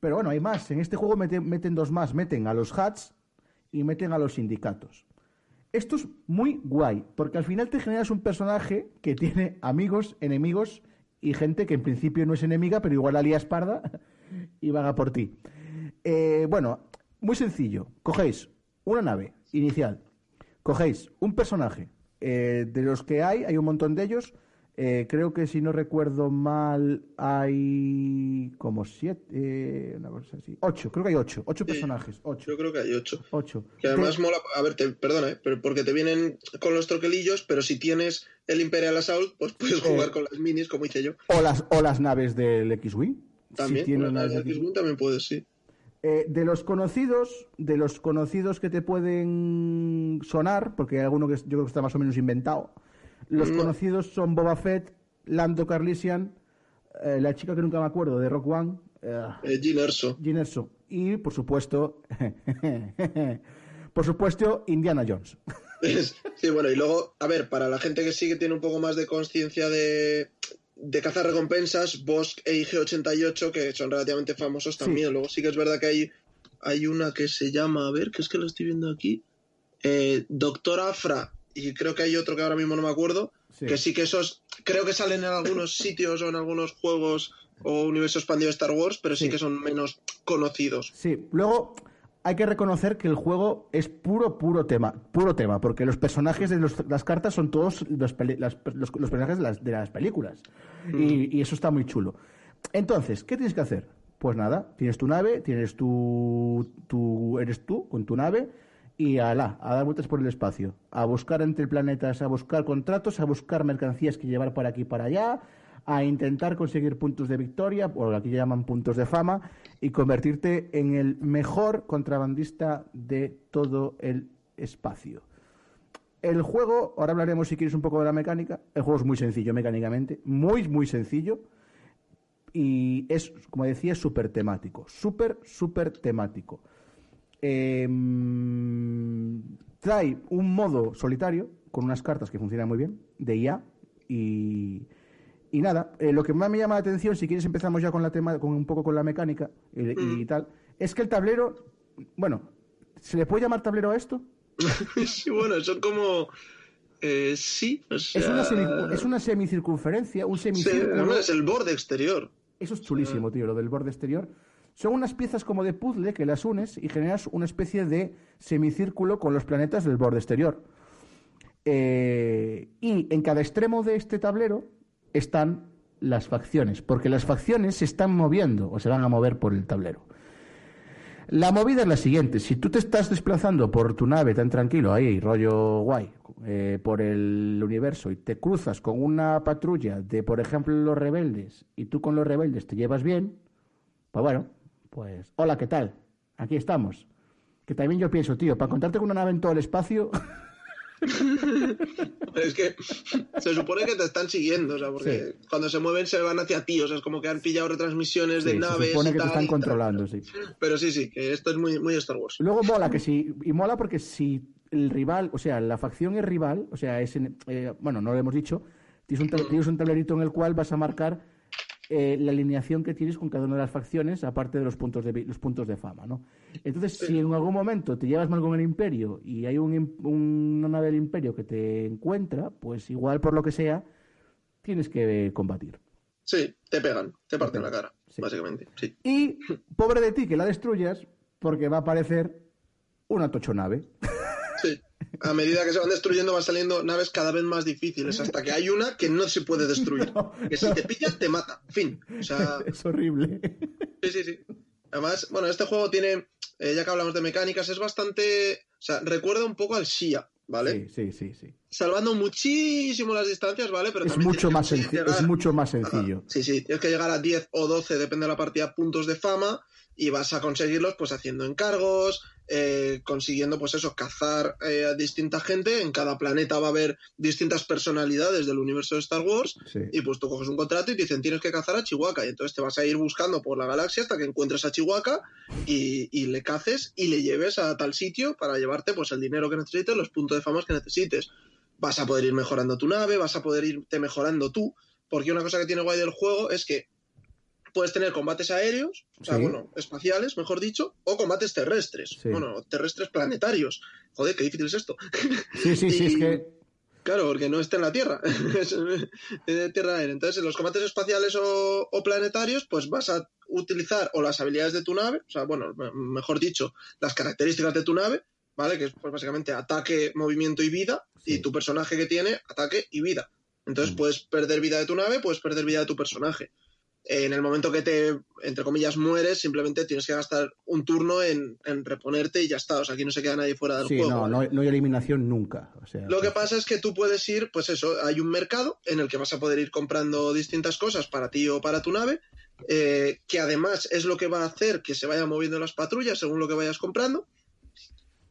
Pero bueno, hay más. En este juego meten, dos más. Meten a los Hats y meten a los sindicatos. Esto es muy guay, porque al final te generas un personaje que tiene amigos, enemigos y gente que en principio no es enemiga, pero igual alía esparda y vaga por ti. Eh, bueno, muy sencillo. Cogéis una nave inicial. Cogéis un personaje. Eh, de los que hay, hay un montón de ellos. Eh, creo que si no recuerdo mal, hay como siete, eh, una cosa así. Ocho, creo que hay ocho. Ocho personajes. Ocho. Yo creo que hay ocho. Ocho. Que además mola. A ver, te, perdona, pero porque te vienen con los troquelillos, pero si tienes el Imperial Assault, pues puedes jugar con las minis, como hice yo. O las, o las naves del X-Wing. También, las naves del X-Wing también puedes, sí. Eh, de los conocidos, de los conocidos que te pueden sonar, porque hay alguno que yo creo que está más o menos inventado. Los mm. conocidos son Boba Fett, Lando Carlisian, eh, la chica que nunca me acuerdo de Rock One, eh, eh Erso. Y por supuesto, por supuesto, Indiana Jones. sí, bueno, y luego, a ver, para la gente que sí que tiene un poco más de conciencia de, de cazar recompensas, Bosk e IG88, que son relativamente famosos también. Luego sí que es verdad que hay, hay una que se llama, a ver, que es que la estoy viendo aquí, eh, Doctor Afra, y creo que hay otro que ahora mismo no me acuerdo, que sí que esos, creo que salen en algunos sitios o en algunos juegos o universo expandido de Star Wars, pero sí que son menos conocidos. Sí, luego hay que reconocer que el juego es puro, puro tema, puro tema, porque los personajes de las cartas son todos los, personajes de las, de las películas. Mm. Y, eso está muy chulo. Entonces, ¿qué tienes que hacer? Pues nada, tienes tu nave, tienes tu, tu eres tú con tu nave y ala, a dar vueltas por el espacio, a buscar entre planetas, a buscar contratos, a buscar mercancías que llevar por aquí y para allá, a intentar conseguir puntos de victoria, o lo que llaman puntos de fama, y convertirte en el mejor contrabandista de todo el espacio. El juego, ahora hablaremos si quieres un poco de la mecánica, el juego es muy sencillo mecánicamente, muy, muy sencillo, y es, como decía, súper temático, súper, súper temático. Em, trae un modo solitario con unas cartas que funcionan muy bien, de IA, y, y nada, eh, lo que más me llama la atención, si quieres empezamos ya con la tema, con un poco con la mecánica y, y Mm. tal, es que el tablero, bueno, ¿se le puede llamar tablero a esto? sí, bueno, son como. eh, sí, o sea, Es una, semi- es una semicircunferencia, un semicírculo. es el borde exterior. Eso es chulísimo, tío, lo del borde exterior. Son unas piezas como de puzzle que las unes y generas una especie de semicírculo con los planetas del borde exterior. Eh, y en cada extremo de este tablero están las facciones, porque las facciones se están moviendo o se van a mover por el tablero. La movida es la siguiente, si tú te estás desplazando por tu nave tan tranquilo, ahí, rollo guay, eh, por el universo y te cruzas con una patrulla de, por ejemplo, los rebeldes y tú con los rebeldes te llevas bien, pues bueno, pues hola, ¿qué tal? Aquí estamos. Que también yo pienso, tío, para contarte con una nave en todo el espacio, Es que se supone que te están siguiendo, o sea, porque cuando se mueven se van hacia ti, o sea, es como que han pillado retransmisiones sí, de se naves. supone y que te están controlando, sí. Pero sí, sí, que esto es muy, muy Star Wars. Luego mola que si. Y mola porque si el rival, o sea, la facción es rival, o sea, es. en- eh, bueno, no lo hemos dicho. Tienes un, tab- tienes un tablerito en el cual vas a marcar eh, la alineación que tienes con cada una de las facciones, aparte de los puntos de, los puntos de fama, ¿no? Entonces, si en algún momento te llevas mal con el Imperio y hay un, una nave del Imperio que te encuentra, pues igual por lo que sea, tienes que combatir. Sí, te pegan, te parten la cara, Sí. básicamente. Sí. Y pobre de ti que la destruyas, porque va a aparecer una tochonave. Sí. A medida que se van destruyendo van saliendo naves cada vez más difíciles, hasta que hay una que no se puede destruir. No, que si no. te pillas, te mata. Fin. O sea, es horrible. sí, sí, sí. Además, bueno, este juego tiene, eh, ya que hablamos de mecánicas, es bastante... O sea, recuerda un poco al Shia, ¿vale? Sí, sí, sí, sí. Salvando muchísimo las distancias, ¿vale? Pero Es mucho, más llegar- es mucho más Ajá. sencillo. Sí, sí, tienes que llegar a 10 o 12, depende de la partida, puntos de fama y vas a conseguirlos pues haciendo encargos, eh, consiguiendo pues eso, cazar eh, a distinta gente, en cada planeta va a haber distintas personalidades del universo de Star Wars Sí. y pues tú coges un contrato y te dicen tienes que cazar a Chihuahua y entonces te vas a ir buscando por la galaxia hasta que encuentres a Chihuahua y, y le caces y le lleves a tal sitio para llevarte pues el dinero que necesites, los puntos de fama que necesites. Vas a poder ir mejorando tu nave, vas a poder irte mejorando tú, porque una cosa que tiene guay del juego es que puedes tener combates aéreos, o sea, Sí. bueno, espaciales, mejor dicho, o combates terrestres, Sí. bueno, terrestres planetarios. Joder, qué difícil es esto. Sí, sí, sí, es que Claro, porque no está en la Tierra, es de tierra aérea. Entonces, en los combates espaciales o, o planetarios, pues vas a utilizar o las habilidades de tu nave, o sea, bueno, me- mejor dicho, las características de tu nave, ¿vale? Que es pues básicamente ataque, movimiento y vida, Sí. y tu personaje que tiene ataque y vida. Entonces, Mm. puedes perder vida de tu nave, puedes perder vida de tu personaje. En el momento que te, entre comillas, mueres, simplemente tienes que gastar un turno en, en reponerte y ya está. O sea, aquí no se queda nadie fuera del sí, juego. no, no, hay- no hay eliminación nunca. O sea, Lo que pues, pasa es que tú puedes ir, pues eso, hay un mercado en el que vas a poder ir comprando distintas cosas para ti o para tu nave, eh, que además es lo que va a hacer que se vayan moviendo las patrullas según lo que vayas comprando.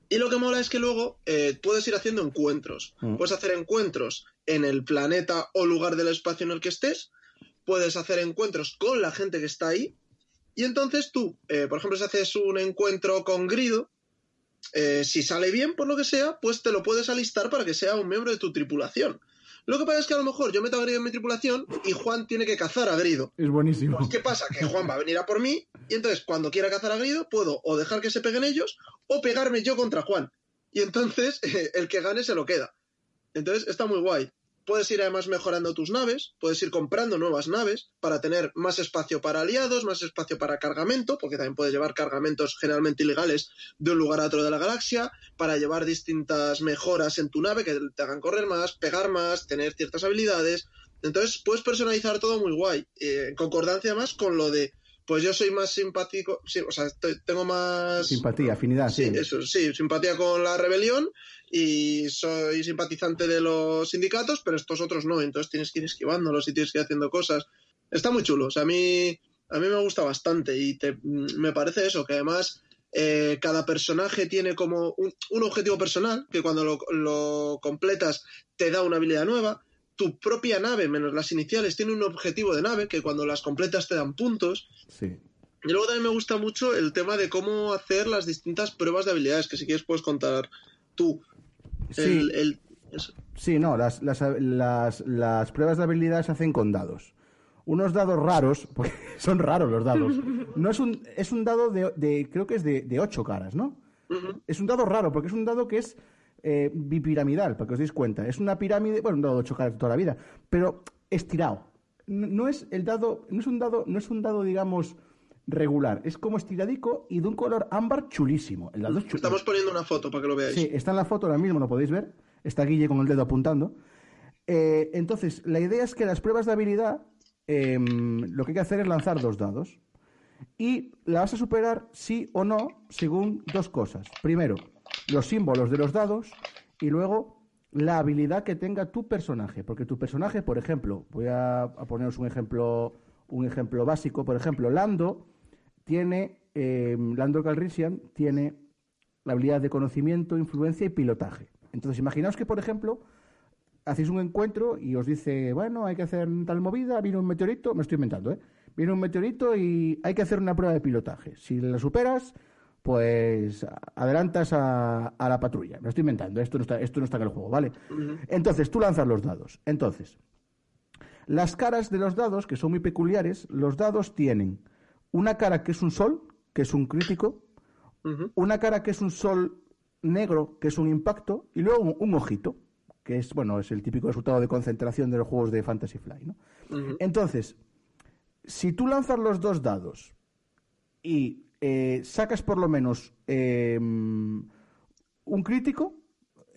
Y lo que mola es que luego eh, puedes ir haciendo encuentros. Mm. Puedes hacer encuentros en el planeta o lugar del espacio en el que estés. Puedes hacer encuentros con la gente que está ahí. Y entonces tú, eh, por ejemplo, si haces un encuentro con Grido, eh, si sale bien, por lo que sea, pues te lo puedes alistar para que sea un miembro de tu tripulación. Lo que pasa es que a lo mejor yo meto a Grido en mi tripulación y Juan tiene que cazar a Grido. es buenísimo. Pues, ¿qué pasa? Que Juan va a venir a por mí y entonces cuando quiera cazar a Grido puedo o dejar que se peguen ellos o pegarme yo contra Juan. Y entonces el que gane se lo queda. Entonces está muy guay. Puedes ir además mejorando tus naves, puedes ir comprando nuevas naves para tener más espacio para aliados, más espacio para cargamento, porque también puedes llevar cargamentos generalmente ilegales de un lugar a otro de la galaxia, para llevar distintas mejoras en tu nave que te hagan correr más, pegar más, tener ciertas habilidades. Entonces puedes personalizar todo muy guay, eh, en concordancia más con lo de, pues yo soy más simpático, sí, o sea, te- tengo más... Simpatía, afinidad, sí. Sí, eso, sí, simpatía con la rebelión y soy simpatizante de los sindicatos, pero estos otros no, entonces tienes que ir esquivándolos y tienes que ir haciendo cosas. Está muy chulo, o sea, a mí, a mí me gusta bastante y te- me parece eso, que además eh, cada personaje tiene como un, un objetivo personal, que cuando lo, lo completas te da una habilidad nueva. Tu propia nave, menos las iniciales, tiene un objetivo de nave, que cuando las completas te dan puntos. sí. Y luego también me gusta mucho el tema de cómo hacer las distintas pruebas de habilidades, que si quieres puedes contar tú. Sí, sí no, las, las, las, pruebas de habilidades se hacen con dados. Unos dados raros, porque son raros los dados. No es un, es un dado de, creo que es de, de ocho caras, ¿no? Es un dado raro, porque es un dado que es eh, bipiramidal, para que os deis cuenta. Es una pirámide, bueno, un dado de ocho caras toda la vida, pero estirado. No, es el dado, no es un dado, no es un dado, digamos, regular. Es como estiradico y de un color ámbar chulísimo. El dado Estamos poniendo una foto para que lo veáis. Sí, está en la foto ahora mismo, lo podéis ver. Está Guille con el dedo apuntando. Eh, entonces, la idea es que las pruebas de habilidad, em, lo que hay que hacer es lanzar dos dados. Y la vas a superar sí o no según dos cosas. Primero, los símbolos de los dados y luego la habilidad que tenga tu personaje. Porque tu personaje, por ejemplo, voy a, poneros un ejemplo, un ejemplo básico. Por ejemplo, Lando tiene, eh, Lando Calrissian tiene la habilidad de conocimiento, influencia y pilotaje. Entonces, imaginaos que, por ejemplo, hacéis un encuentro y os dice, bueno, hay que hacer tal movida, viene un meteorito, me estoy inventando, ¿eh? Viene un meteorito y hay que hacer una prueba de pilotaje. Si la superas, pues adelantas a, la patrulla. Me estoy inventando, esto no está, esto no está en el juego, ¿vale? Entonces, tú lanzas los dados. Entonces, las caras de los dados, que son muy peculiares, los dados tienen una cara que es un sol, que es un crítico, una cara que es un sol negro, que es un impacto, y luego un, ojito, que es, bueno, es el típico resultado de concentración de los juegos de Fantasy Fly, ¿no? Entonces, si tú lanzas los dos dados y eh, sacas por lo menos em, un crítico,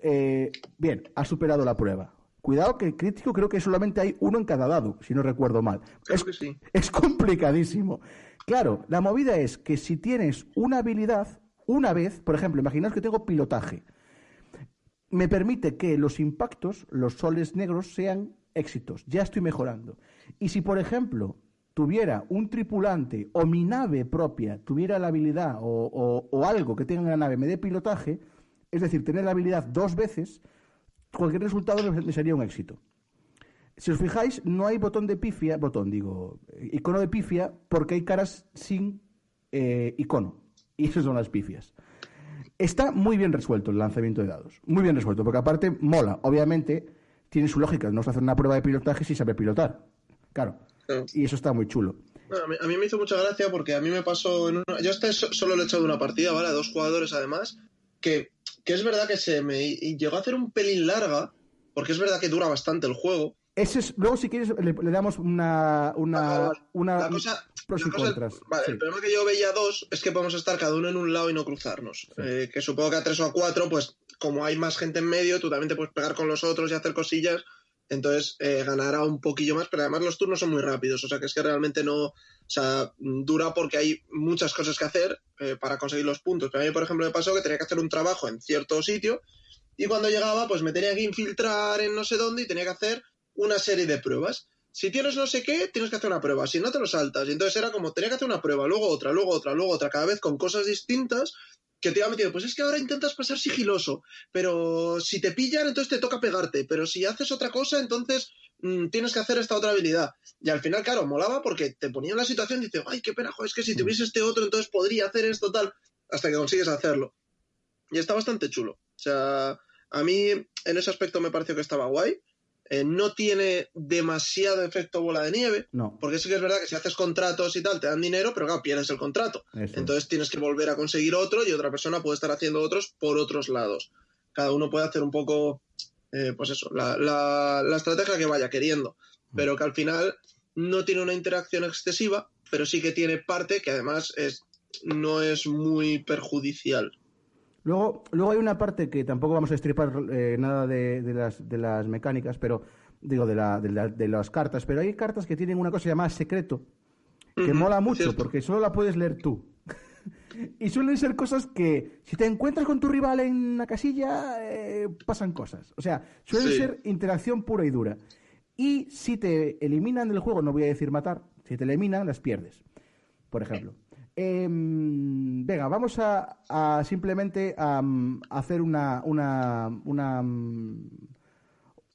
eh, bien, has superado la prueba. Cuidado que el crítico creo que solamente hay uno en cada dado, si no recuerdo mal. es, que sí. es complicadísimo. Claro, la movida es que si tienes una habilidad, una vez, por ejemplo, imaginaos que tengo pilotaje, me permite que los impactos, los soles negros, sean éxitos. Ya estoy mejorando. Y si, por ejemplo, tuviera un tripulante o mi nave propia tuviera la habilidad o, algo que tenga en la nave me dé pilotaje, es decir, tener la habilidad dos veces, cualquier resultado me sería un éxito. Si os fijáis, no hay botón de pifia, botón digo, icono de pifia, porque hay caras sin eh, icono. Y esas son las pifias. Está muy bien resuelto el lanzamiento de dados. Muy bien resuelto, porque aparte mola. Obviamente, tiene su lógica. No se hace una prueba de pilotaje si sabe pilotar. Claro. Y eso está muy chulo. a, mí, me hizo mucha gracia porque a mí me pasó. En una... Yo este solo lo he echado una partida, ¿vale? A dos jugadores además. Que, que es verdad que se me llegó a hacer un pelín larga. Porque es verdad que dura bastante el juego. Ese es, luego, si quieres, le, damos una. una, una cosa, vale, el problema que yo veía dos es que podemos estar cada uno en un lado y no cruzarnos. Eh, que supongo que a tres o a cuatro, pues como hay más gente en medio, tú también te puedes pegar con los otros y hacer cosillas entonces eh, ganará un poquillo más, pero además los turnos son muy rápidos, o sea que es que realmente no, o sea, dura porque hay muchas cosas que hacer eh, para conseguir los puntos. Pero a mí, por ejemplo, me pasó que tenía que hacer un trabajo en cierto sitio y cuando llegaba, pues me tenía que infiltrar en no sé dónde y tenía que hacer una serie de pruebas. Si tienes no sé qué, tienes que hacer una prueba, si no te lo saltas. Y entonces era como, tenía que hacer una prueba, luego otra, luego otra, luego otra, cada vez con cosas distintas que te iba metiendo, pues es que ahora intentas pasar sigiloso, pero si te pillan, entonces te toca pegarte, pero si haces otra cosa, entonces mm, tienes que hacer esta otra habilidad. Y al final, claro, molaba porque te ponía en la situación y dices, ay, qué pena, es que si tuviese este otro, entonces podría hacer esto, tal, hasta que consigues hacerlo. Y está bastante chulo. O sea, a mí en ese aspecto me pareció que estaba guay. Eh, no tiene demasiado efecto bola de nieve. No. Porque sí que es verdad que si haces contratos y tal, te dan dinero, pero claro, pierdes el contrato. Entonces tienes que volver a conseguir otro y otra persona puede estar haciendo otros por otros lados. Cada uno puede hacer un poco, eh, pues eso, la, la, estrategia que vaya queriendo. Pero que al final no tiene una interacción excesiva, pero sí que tiene parte que además es, no es muy perjudicial. Luego, luego hay una parte que tampoco vamos a estripar eh, nada de, las, de las mecánicas, pero digo, de, la, de, las cartas, pero hay cartas que tienen una cosa llamada secreto, que mola mucho, porque solo la puedes leer tú. y suelen ser cosas que, si te encuentras con tu rival en la casilla, eh, pasan cosas. O sea, suelen ser interacción pura y dura. Y si te eliminan del juego, no voy a decir matar, si te eliminan, las pierdes, por ejemplo. Em, venga, vamos a, simplemente a, hacer una, una, una,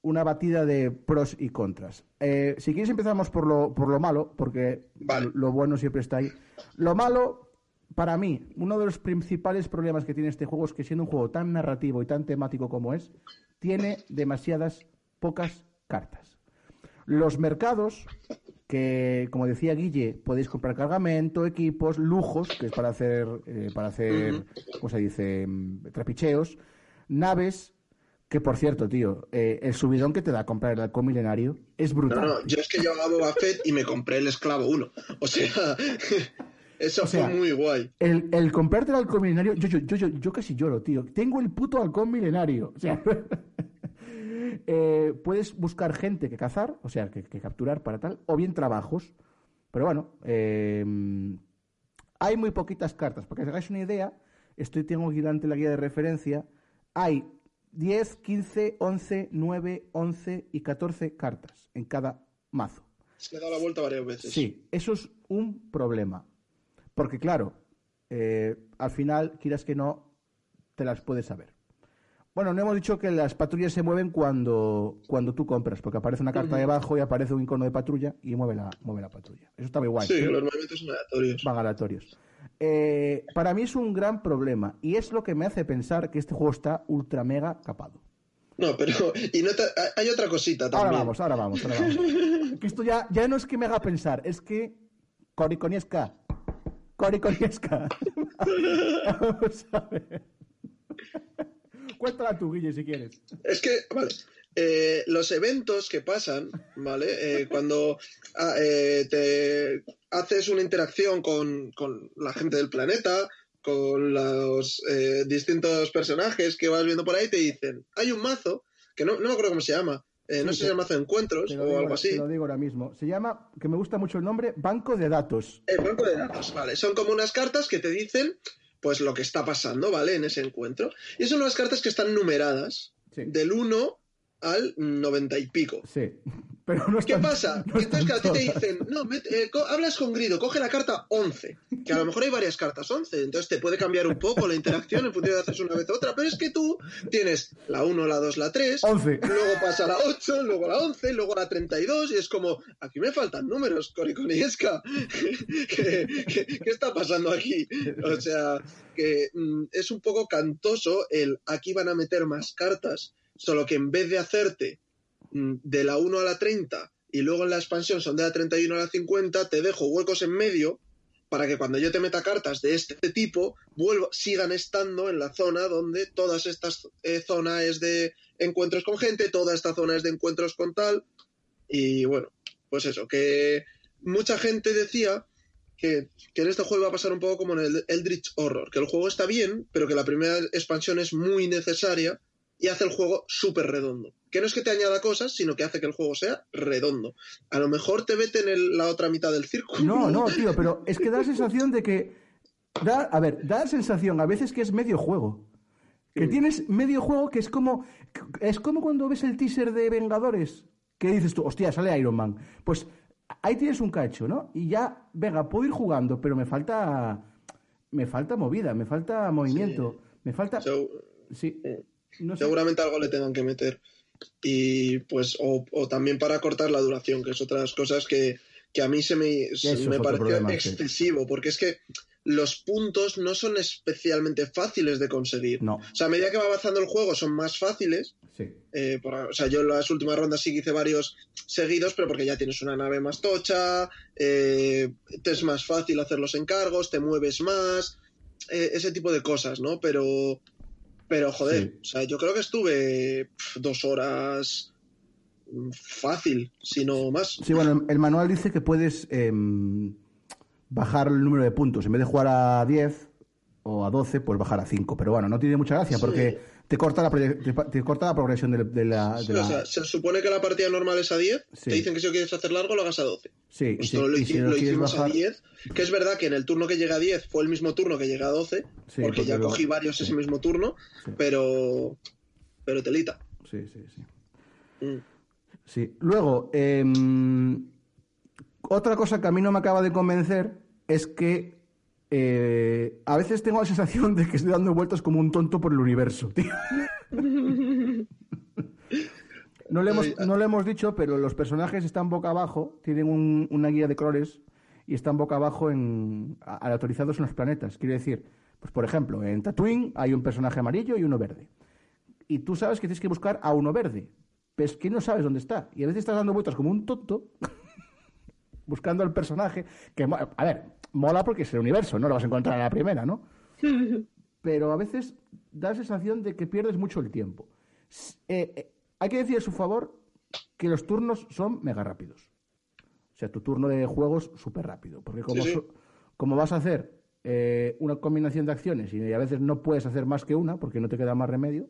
una batida de pros y contras. Eh, si quieres empezamos por lo, por lo malo, porque Vale. lo bueno siempre está ahí. Lo malo, para mí, uno de los principales problemas que tiene este juego es que siendo un juego tan narrativo y tan temático como es, tiene demasiadas pocas cartas. Los mercados, que como decía Guille, podéis comprar cargamento, equipos, lujos, que es para hacer, eh, para hacer. ¿cómo se dice? Mm, Trapicheos, naves, que por cierto, tío, eh, el subidón que te da comprar el halcón milenario es No, brutal. no, yo es que yo a Boba Fett y me compré el esclavo 1. O sea, eso O sea, fue muy guay. El, el comprarte el halcón milenario, yo, yo, yo, yo, yo casi lloro, tío. Tengo el puto halcón milenario. O sea, eh, puedes buscar gente que cazar, o sea, que, que capturar para tal, o bien trabajos. Pero bueno, eh, hay muy poquitas cartas. Para que os hagáis una idea, estoy tengo aquí delante la guía de referencia. Hay 10, 15, 11, 9, 11 y 14 cartas en cada mazo. Se le ha dado la vuelta varias veces. Sí, eso es un problema. Porque claro, eh, al final, quieras que no, te las puedes saber. Bueno, no hemos dicho que las patrullas se mueven cuando, cuando tú compras, porque aparece una carta debajo y aparece un icono de patrulla y mueve la, mueve la patrulla. Eso está muy guay. Sí, los movimientos son aleatorios. Van aleatorios. Eh, para mí es un gran problema y es lo que me hace pensar que este juego está ultra mega capado. No, pero. Y no te- hay otra cosita también. Ahora vamos, ahora vamos, ahora vamos. que esto ya, ya no es que me haga pensar, es que. Coriconiesca. Coriconiesca. vamos a ver. Cuéntala tú, Guille, si quieres. Es que, vale. eh, los eventos que pasan, ¿vale? Eh, cuando ah, eh, te haces una interacción con, con la gente del planeta, con los distintos personajes que vas viendo por ahí, te dicen, hay un mazo, que no, no me acuerdo cómo se llama, eh, no Sí, sé si es te- el mazo de encuentros o digo, algo así. te lo digo ahora mismo. Se llama, que me gusta mucho el nombre, Banco de Datos. El banco de datos, vale. Son como unas cartas que te dicen, pues, lo que está pasando, ¿vale? En ese encuentro. Y son unas cartas que están numeradas Sí. del 1 al 90 y pico. Sí. Pero no ¿Qué pasa? no entonces, claro, a ti te dicen, no, met- eh, co- hablas con Grido, coge la carta 11, que a lo mejor hay varias cartas 11, entonces te puede cambiar un poco la interacción en función de haces una vez u otra, pero es que tú tienes la 1, la 2, la 3, 11. luego pasa la 8, luego la 11, luego la 32, y es como, aquí me faltan números, Coriconiesca. ¿Qué, qué, qué está pasando aquí? O sea, que mm, es un poco cantoso el aquí van a meter más cartas, solo que en vez de hacerte de la 1 a la 30 y luego en la expansión son de la 31 a la 50, te dejo huecos en medio para que cuando yo te meta cartas de este tipo, vuelva, sigan estando en la zona donde todas estas eh, zonas es de encuentros con gente, toda esta zona es de encuentros con tal. Y bueno, pues eso, que mucha gente decía que, que en este juego iba a pasar un poco como en el Eldritch Horror, que el juego está bien, pero que la primera expansión es muy necesaria y hace el juego súper redondo. Que no es que te añada cosas, sino que hace que el juego sea redondo. A lo mejor te vete en el- la otra mitad del círculo. No, no, tío, pero es que da la sensación de que. Da, a ver, da la sensación a veces que es medio juego. Que tienes medio juego que es como. Es como cuando ves el teaser de Vengadores. Que dices tú, hostia, sale Iron Man. Pues ahí tienes un cacho, ¿no? Y ya, venga, puedo ir jugando, pero me falta. Me falta movida, me falta movimiento, me falta. Sí. No sé. Seguramente algo le tengan que meter. Y pues, o, o también para cortar la duración, que es otra de las cosas que, que a mí se me, se me pareció problema, sí. excesivo, porque es que los puntos no son especialmente fáciles de conseguir. No. O sea, a medida que va avanzando el juego son más fáciles. Sí. eh, por- o sea, yo en las últimas rondas sí hice varios seguidos, pero porque ya tienes una nave más tocha, eh, te es más fácil hacer los encargos, te mueves más, eh, ese tipo de cosas, ¿no? Pero, pero joder, Sí. o sea, yo creo que estuve dos horas mm, fácil, si no más. Sí, bueno, el manual dice que puedes em, bajar el número de puntos. En vez de jugar a 10 o a 12, pues bajar a 5. Pero bueno, no tiene mucha gracia Sí. porque te corta la, te, corta progresión de, de la... de Sí, la- o sea, se supone que la partida normal es a 10, Sí. te dicen que si lo quieres hacer largo lo hagas a 12. sí, y Pues si, todo lo, y si lo hicimos bajar... a 10, que es verdad que en el turno que llega a 10 fue el mismo turno que llega a 12, Sí, porque, ya cogí varios ese mismo turno, pero pero telita. Sí, sí, sí. Mm. Sí. Luego, em, otra cosa que a mí no me acaba de convencer es que eh, a veces tengo la sensación de que estoy dando vueltas como un tonto por el universo, tío. No le, hemos, no le hemos dicho, pero los personajes están boca abajo, tienen un- una guía de colores y están boca abajo en, aleatorizados en los planetas. Quiere decir, pues por ejemplo, en Tatooine hay un personaje amarillo y uno verde. Y tú sabes que tienes que buscar a uno verde, pero es que no sabes dónde está. Y a veces estás dando vueltas como un tonto buscando al personaje, que, a ver, mola porque es el universo, no lo vas a encontrar a la primera, ¿no? Pero a veces da la sensación de que pierdes mucho el tiempo. Eh, eh, hay que decir a su favor que los turnos son mega rápidos. O sea, tu turno de juego es súper rápido. Porque como, Sí, sí. so- como vas a hacer eh, una combinación de acciones y a veces no puedes hacer más que una porque no te queda más remedio.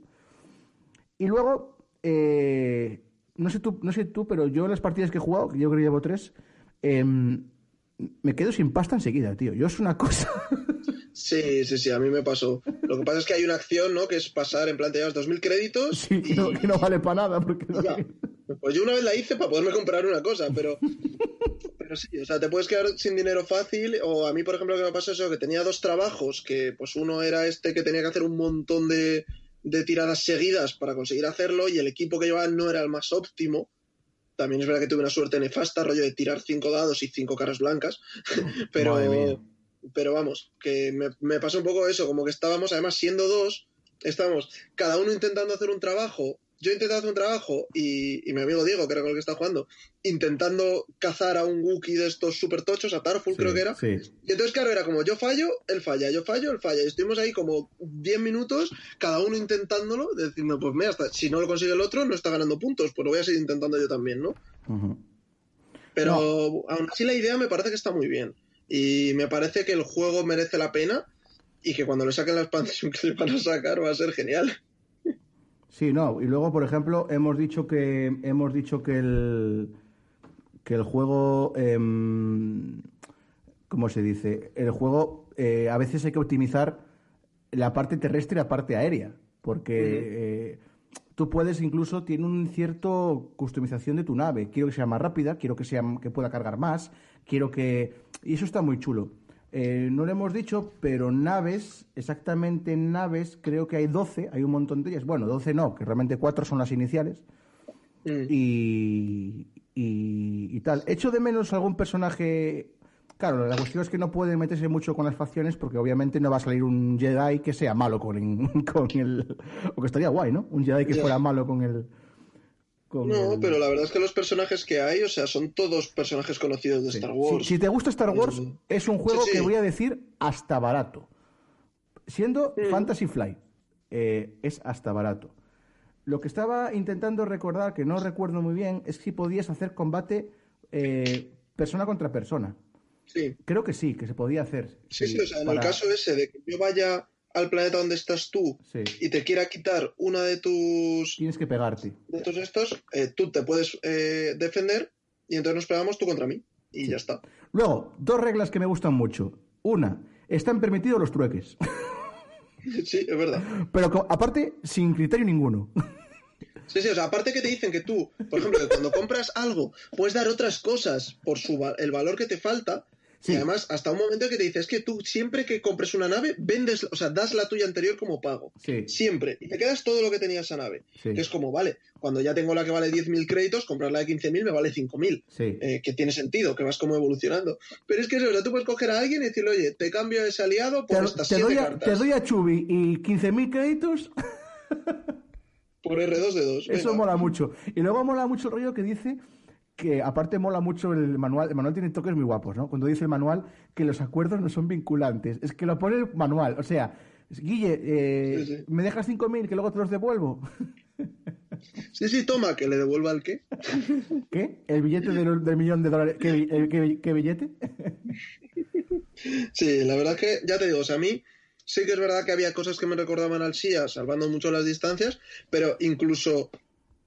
Y luego, eh, no, sé tú, no sé tú, pero yo en las partidas que he jugado, que yo creo que llevo tres, em, me quedo sin pasta enseguida, tío. Yo es una cosa. Sí, sí, sí, a mí me pasó. Lo que pasa es que hay una acción, ¿no? Que es pasar, en plan, te llevas 2.000 créditos Sí, y... no, que no vale para nada. Porque no-. Pues yo una vez la hice para poderme comprar una cosa, pero... Pero sí, o sea, te puedes quedar sin dinero fácil. O a mí, por ejemplo, lo que me pasó es eso, que tenía dos trabajos, que pues uno era este que tenía que hacer un montón de, de tiradas seguidas para conseguir hacerlo, y el equipo que llevaba no era el más óptimo. También es verdad que tuve una suerte nefasta, rollo de tirar cinco dados y cinco caras blancas. pero, pero vamos, que me, me pasó un poco eso, como que estábamos, además siendo dos, estábamos cada uno intentando hacer un trabajo. Yo intentaba hacer un trabajo y, y mi amigo Diego, que era con el que está jugando, intentando cazar a un Wookiee de estos super tochos, a Tarful creo que era. Sí. Y entonces, claro, era como yo fallo, él falla, yo fallo, él falla. Y estuvimos ahí como 10 minutos, cada uno intentándolo, diciendo, pues mira, hasta, si no lo consigue el otro, no está ganando puntos, pues lo voy a seguir intentando yo también, ¿no? Pero aún así la idea me parece que está muy bien. Y me parece que el juego merece la pena y que cuando le saquen la expansión que le van a sacar va a ser genial. Sí, no. Y luego, por ejemplo, hemos dicho que hemos dicho que el que el juego, em, ¿cómo se dice? El juego eh, a veces hay que optimizar la parte terrestre y la parte aérea, porque eh, tú puedes incluso tiene un cierto customización de tu nave. Quiero que sea más rápida, quiero que sea que pueda cargar más, quiero que y eso está muy chulo. Eh, no lo hemos dicho, pero naves, exactamente naves, creo que hay 12, hay un montón de ellas. Bueno, 12 no, que realmente 4 son las iniciales. Mm. Y, y, y tal. Echo de menos algún personaje. Claro, la cuestión es que no puede meterse mucho con las facciones porque obviamente no va a salir un Jedi que sea malo con, el- con el. O que estaría guay, ¿no? Un Jedi que fuera malo con el. Con No, el- pero la verdad es que los personajes que hay, o sea, son todos personajes conocidos de Sí. Star Wars. Si, si te gusta Star Wars, Mm. es un juego Sí, sí. que voy a decir hasta barato. Siendo Mm. Fantasy Flight, eh, es hasta barato. Lo que estaba intentando recordar, que no recuerdo muy bien, es si podías hacer combate eh, persona contra persona. Sí. Creo que sí, que se podía hacer. Sí, sí, o sea, en para- el caso ese de que yo vaya al planeta donde estás tú Sí. y te quiera quitar una de tus Tienes que pegarte. de tus estos, eh, tú te puedes eh, defender y entonces nos pegamos tú contra mí y ya está. Luego, dos reglas que me gustan mucho. Una, están permitidos los trueques. Sí, es verdad. Pero aparte, sin criterio ninguno. Sí, sí, o sea, aparte que te dicen que tú, por ejemplo, que cuando compras algo puedes dar otras cosas por su el valor que te falta. Sí. Y además, hasta un momento que te dice, es que tú siempre que compres una nave, vendes, o sea, das la tuya anterior como pago. Sí. Siempre. Y te quedas todo lo que tenía esa nave. Sí. Que es como, vale, cuando ya tengo la que vale 10.000 créditos, comprar la de 15.000 me vale 5.000. Sí. Eh, que tiene sentido, que vas como evolucionando. Pero es que es verdad, tú puedes coger a alguien y decirle, oye, te cambio ese aliado por Te, estas te siete doy a, cartas. te doy a Chubi y 15.000 créditos. Por R2D2. Eso venga. mola mucho. Y luego mola mucho el rollo que dice que aparte mola mucho el manual. El manual tiene toques muy guapos, ¿no? Cuando dice el manual que los acuerdos no son vinculantes. Es que lo pone el manual. O sea, Guille, eh, Sí, sí. ¿me dejas 5.000 que luego te los devuelvo? Sí, sí, toma, que le devuelva el qué. ¿Qué? ¿El billete del, del millón de dólares? ¿Qué, eh, qué- qué billete? Sí, la verdad es que, ya te digo, o sea, a mí sí que es verdad que había cosas que me recordaban al SIA, salvando mucho las distancias, pero incluso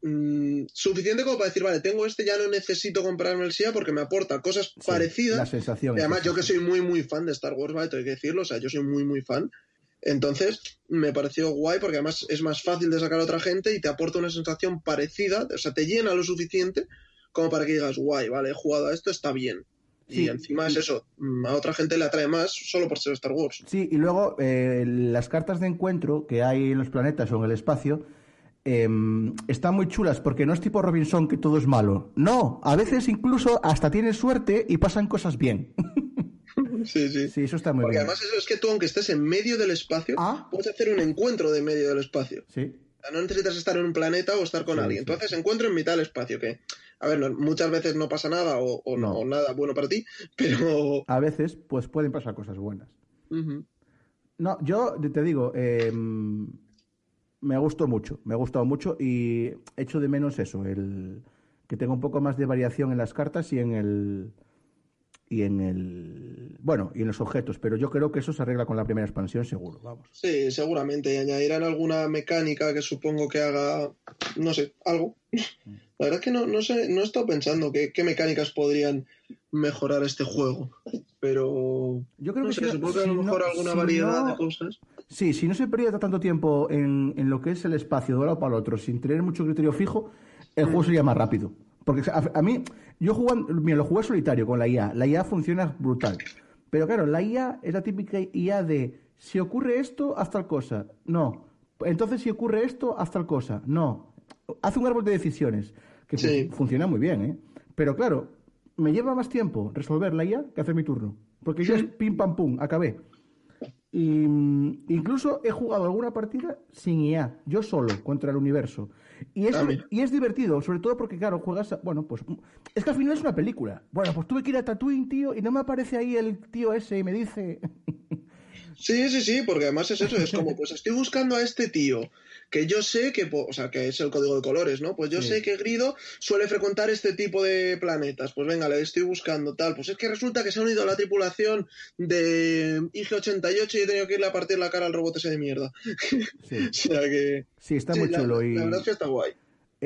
mm, suficiente como para decir, vale, tengo este, ya no necesito comprarme el SIA porque me aporta cosas Sí, parecidas. La sensación. Y además, yo que soy muy, muy fan de Star Wars, ¿vale? Tengo que decirlo, o sea, yo soy muy, muy fan. Entonces, me pareció guay porque además es más fácil de sacar a otra gente y te aporta una sensación parecida, o sea, te llena lo suficiente como para que digas, guay, vale, he jugado a esto, está bien. Sí. Y encima es eso, mm, a otra gente le atrae más solo por ser Star Wars. Sí, y luego eh, las cartas de encuentro que hay en los planetas o en el espacio em, están muy chulas porque no es tipo Robinson que todo es malo. No, a veces incluso hasta tienes suerte y pasan cosas bien. Sí, sí. Sí, eso está muy Porque bien. además eso es que tú, aunque estés en medio del espacio, Ah. puedes hacer un encuentro de medio del espacio. Sí, O sea, No necesitas estar en un planeta o estar con Sí, alguien. sí. Entonces, encuentro en mitad del espacio, que, a ver, no- muchas veces no pasa nada o, o no, No. o nada bueno para ti, pero... a veces pues pueden pasar cosas buenas. No, yo te digo, eh, me gustó mucho, me ha gustado mucho y echo de menos eso, el que tenga un poco más de variación en las cartas y en el y en el bueno y en los objetos, pero yo creo que eso se arregla con la primera expansión seguro, vamos. Sí, seguramente. Y añadirán alguna mecánica que supongo que haga, no sé, algo. La verdad es que no, no sé, no he estado pensando qué, qué mecánicas podrían mejorar este juego. Pero... Yo creo no que sé, si supongo que a lo si no- mejor alguna si variedad no- de cosas. Sí, si no se pierde tanto tiempo en, en lo que es el espacio de un lado para el otro, sin tener mucho criterio fijo, el juego sería más rápido. Porque a, a mí, yo jugando, mira, lo jugué solitario con la IA. La IA funciona brutal. Pero claro, la IA es la típica IA de si ocurre esto, haz tal cosa. No. Entonces, si ocurre esto, haz tal cosa. No. Hace un árbol de decisiones que Sí. funciona muy bien, ¿eh? Pero claro, me lleva más tiempo resolver la IA que hacer mi turno. Porque yo es pim pam pum, acabé. Y mm, incluso he jugado alguna partida sin IA, yo solo, contra el universo. Y es, Ah, y es divertido, sobre todo porque, claro, juegas. a- bueno, pues. Es que al final es una película. Bueno, pues tuve que ir a Tatooine, tío, y no me aparece ahí el tío ese y me dice. Sí, sí, sí, porque además es eso, es como, pues estoy buscando a este tío, que yo sé que, o sea, que es el código de colores, ¿no? Pues yo Sí. sé que Grido suele frecuentar este tipo de planetas, pues venga, le estoy buscando tal, pues es que resulta que se ha unido a la tripulación de IG-88 y he tenido que irle a partir la cara al robot ese de mierda. Sí, O sea que... sí está sí, muy la- chulo. y... La verdad es que está guay.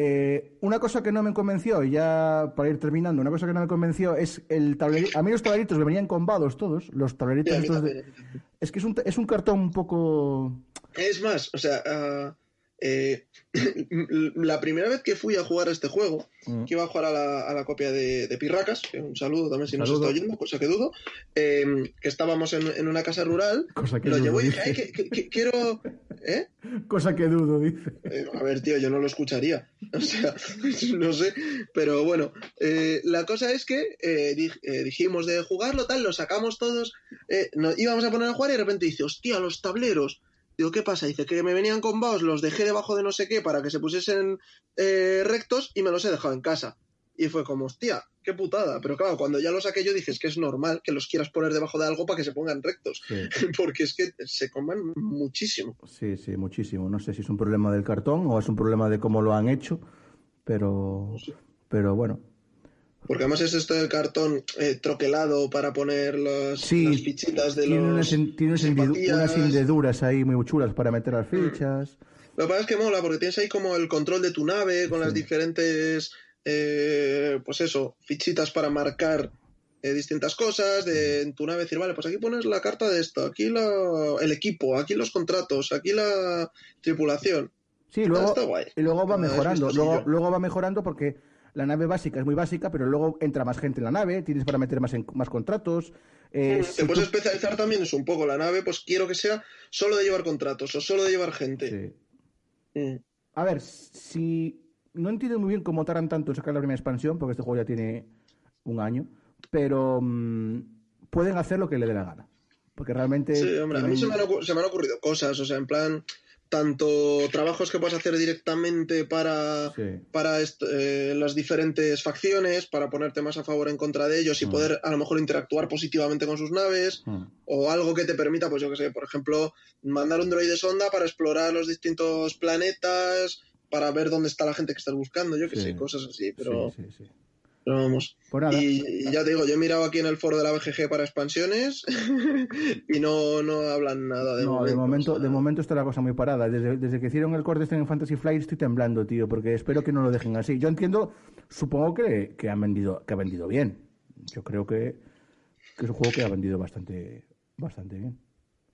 Eh, una cosa que no me convenció, ya para ir terminando, una cosa que no me convenció es el tablerito. A mí los tableritos me venían combados todos, los tableritos estos de-. Es que es un, es un cartón un poco. Es más, o sea, ah, eh, la primera vez que fui a jugar a este juego, Mm. que iba a jugar a la, a la copia de, de Pirracas, que un saludo también si nos Saludo. está oyendo, cosa que dudo, eh, que estábamos en, en una casa rural, Cosa que lo dudo, llevó y dice. dije, "Ay, que, que- que quiero... ¿Eh? Cosa que dudo, dice. Eh, A ver, tío, yo no lo escucharía. O sea, no sé. Pero bueno, eh, la cosa es que eh, dij- eh, dijimos de jugarlo, tal, lo sacamos todos, eh, nos íbamos a poner a jugar y de repente dice, hostia, los tableros. Digo, ¿qué pasa? Dice que me venían con vaos, los dejé debajo de no sé qué para que se pusiesen eh, rectos y me los he dejado en casa. Y fue como, hostia, qué putada. Pero claro, cuando ya lo saqué yo dije, es que es normal que los quieras poner debajo de algo para que se pongan rectos. Sí. Porque es que se coman muchísimo. Sí, sí, muchísimo. No sé si es un problema del cartón o es un problema de cómo lo han hecho, pero, pero bueno. Porque además es esto del cartón eh, troquelado para poner las, Sí, las fichitas de tiene los unas, tiene unas hendidu- simpatías. unas hendeduras ahí muy chulas para meter las fichas. Lo que pasa es que mola, porque tienes ahí como el control de tu nave con las diferentes, eh, pues eso, fichitas para marcar eh, distintas cosas de en tu nave decir, vale, pues aquí pones la carta de esto, aquí la, el equipo, aquí los contratos, aquí la tripulación. Sí, luego, está guay. y luego va mejorando. Luego, luego va mejorando porque la nave básica es muy básica, pero luego entra más gente en la nave, tienes para meter más, en- más contratos. eh, Te si puedes tú- especializar también es un poco la nave, pues quiero que sea solo de llevar contratos o solo de llevar gente. sí. Mm. A ver, si no entiendo muy bien cómo tardan tanto en sacar la primera expansión, porque este juego ya tiene un año, pero mm, pueden hacer lo que le dé la gana. Porque realmente. Sí, hombre, a mí se me, han se me han ocurrido cosas, o sea, en plan, tanto trabajos que puedes hacer directamente para, Sí. para eh, las diferentes facciones, para ponerte más a favor o en contra de ellos y Mm. poder a lo mejor interactuar positivamente con sus naves, Mm. o algo que te permita, pues yo que sé, por ejemplo, mandar un droide sonda para explorar los distintos planetas, para ver dónde está la gente que estás buscando, yo que Sí. sé, cosas así, pero, Sí, sí, sí. Pero vamos. Pues. Y, y ya te digo, yo he mirado aquí en el foro de la BGG para expansiones y no, no hablan nada de no, momento. de momento, o sea, de momento está la cosa muy parada. Desde, desde que hicieron el corte este en Fantasy Flight estoy temblando, tío, porque espero que no lo dejen así. Yo entiendo, supongo que, que han vendido, que ha vendido bien. Yo creo que, que es un juego que ha vendido bastante, bastante bien.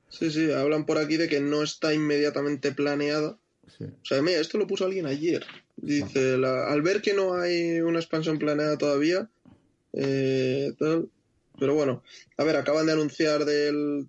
Sí, sí, hablan por aquí de que no está inmediatamente planeada. Sí. O sea, mira, esto lo puso alguien ayer. Dice, la- al ver que no hay una expansión planeada todavía, eh, tal, pero bueno, a ver, acaban de anunciar del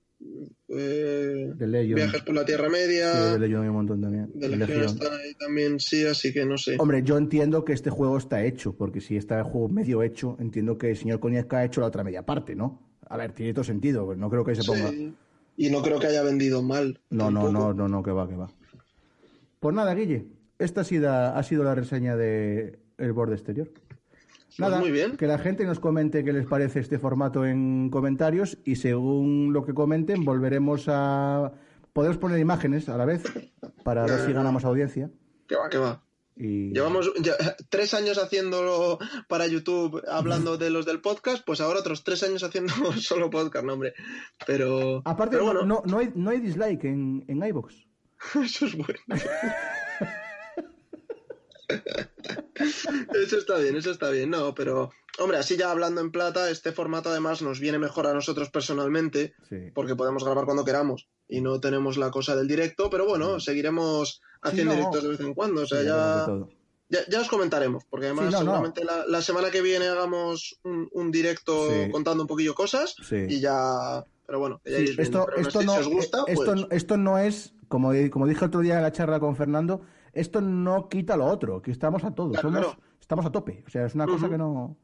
eh, De. Viajes por la Tierra Media. Sí, de Legion hay un montón también. de De Legión Legion. está ahí también, sí, así que no sé. Hombre, yo entiendo que este juego está hecho, porque si está el juego medio hecho, entiendo que el señor Konietzka ha hecho la otra media parte, ¿no? A ver, tiene todo sentido, pues no creo que se ponga... Sí. Y no creo que haya vendido mal. No, no, no, no, no, que va, que va. Pues nada, Guille, esta ha sido, ha sido la reseña de El Borde Exterior. Nada, muy bien. que la gente nos comente qué les parece este formato en comentarios y según lo que comenten volveremos a... Podemos poner imágenes a la vez para ver si ganamos audiencia. Que va, que va. Y... Llevamos ya- tres años haciéndolo para YouTube, hablando de los del podcast, pues ahora otros tres años haciendo solo podcast, no, hombre. Pero, Aparte, pero bueno, no, no, hay, no hay dislike en, en iVoox. eso es bueno. Eso está bien, eso está bien, no, pero hombre, así ya hablando en plata, este formato además nos viene mejor a nosotros personalmente, Sí. porque podemos grabar cuando queramos y no tenemos la cosa del directo, pero bueno, seguiremos haciendo no. directos de vez en cuando, o sea, ya, ya, ya os comentaremos, porque además no. seguramente La, la semana que viene hagamos un, un directo contando un poquillo cosas y ya, pero bueno, ya iréis viendo. esto, Pero esto, si os gusta, eh, esto, pues... esto no es, como, como dije otro día en la charla con Fernando, esto no quita lo otro, que estamos a todos, Claro, somos, claro. estamos a tope. O sea, es una cosa que no.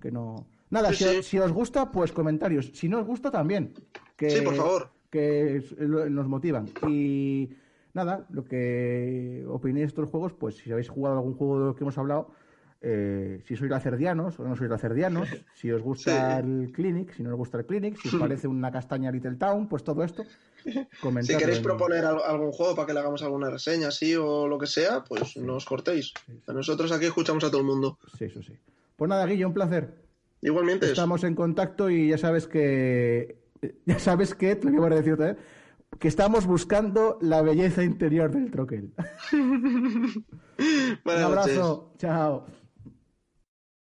Que no... Nada, Sí, si, sí. os- si os gusta, pues comentarios. Si no os gusta, también. Que, Sí, por favor. Que lo- nos motivan. Y nada, lo que opinéis de estos juegos, pues si habéis jugado algún juego de los que hemos hablado, eh, si sois lacerdianos o no sois lacerdianos, si os gusta Sí. el Clinic, si no os gusta el Clinic, si os parece una castaña Little Town, pues todo esto, Si queréis proponer al- algún juego para que le hagamos alguna reseña así o lo que sea, pues no os cortéis. Nosotros aquí escuchamos a todo el mundo. Sí, eso sí. Pues nada, Guillo, un placer. Igualmente, Estamos en contacto y ya sabes que. Ya sabes que, te lo voy a decir otra vez, que estamos buscando la belleza interior del troquel. un noches. abrazo. Chao.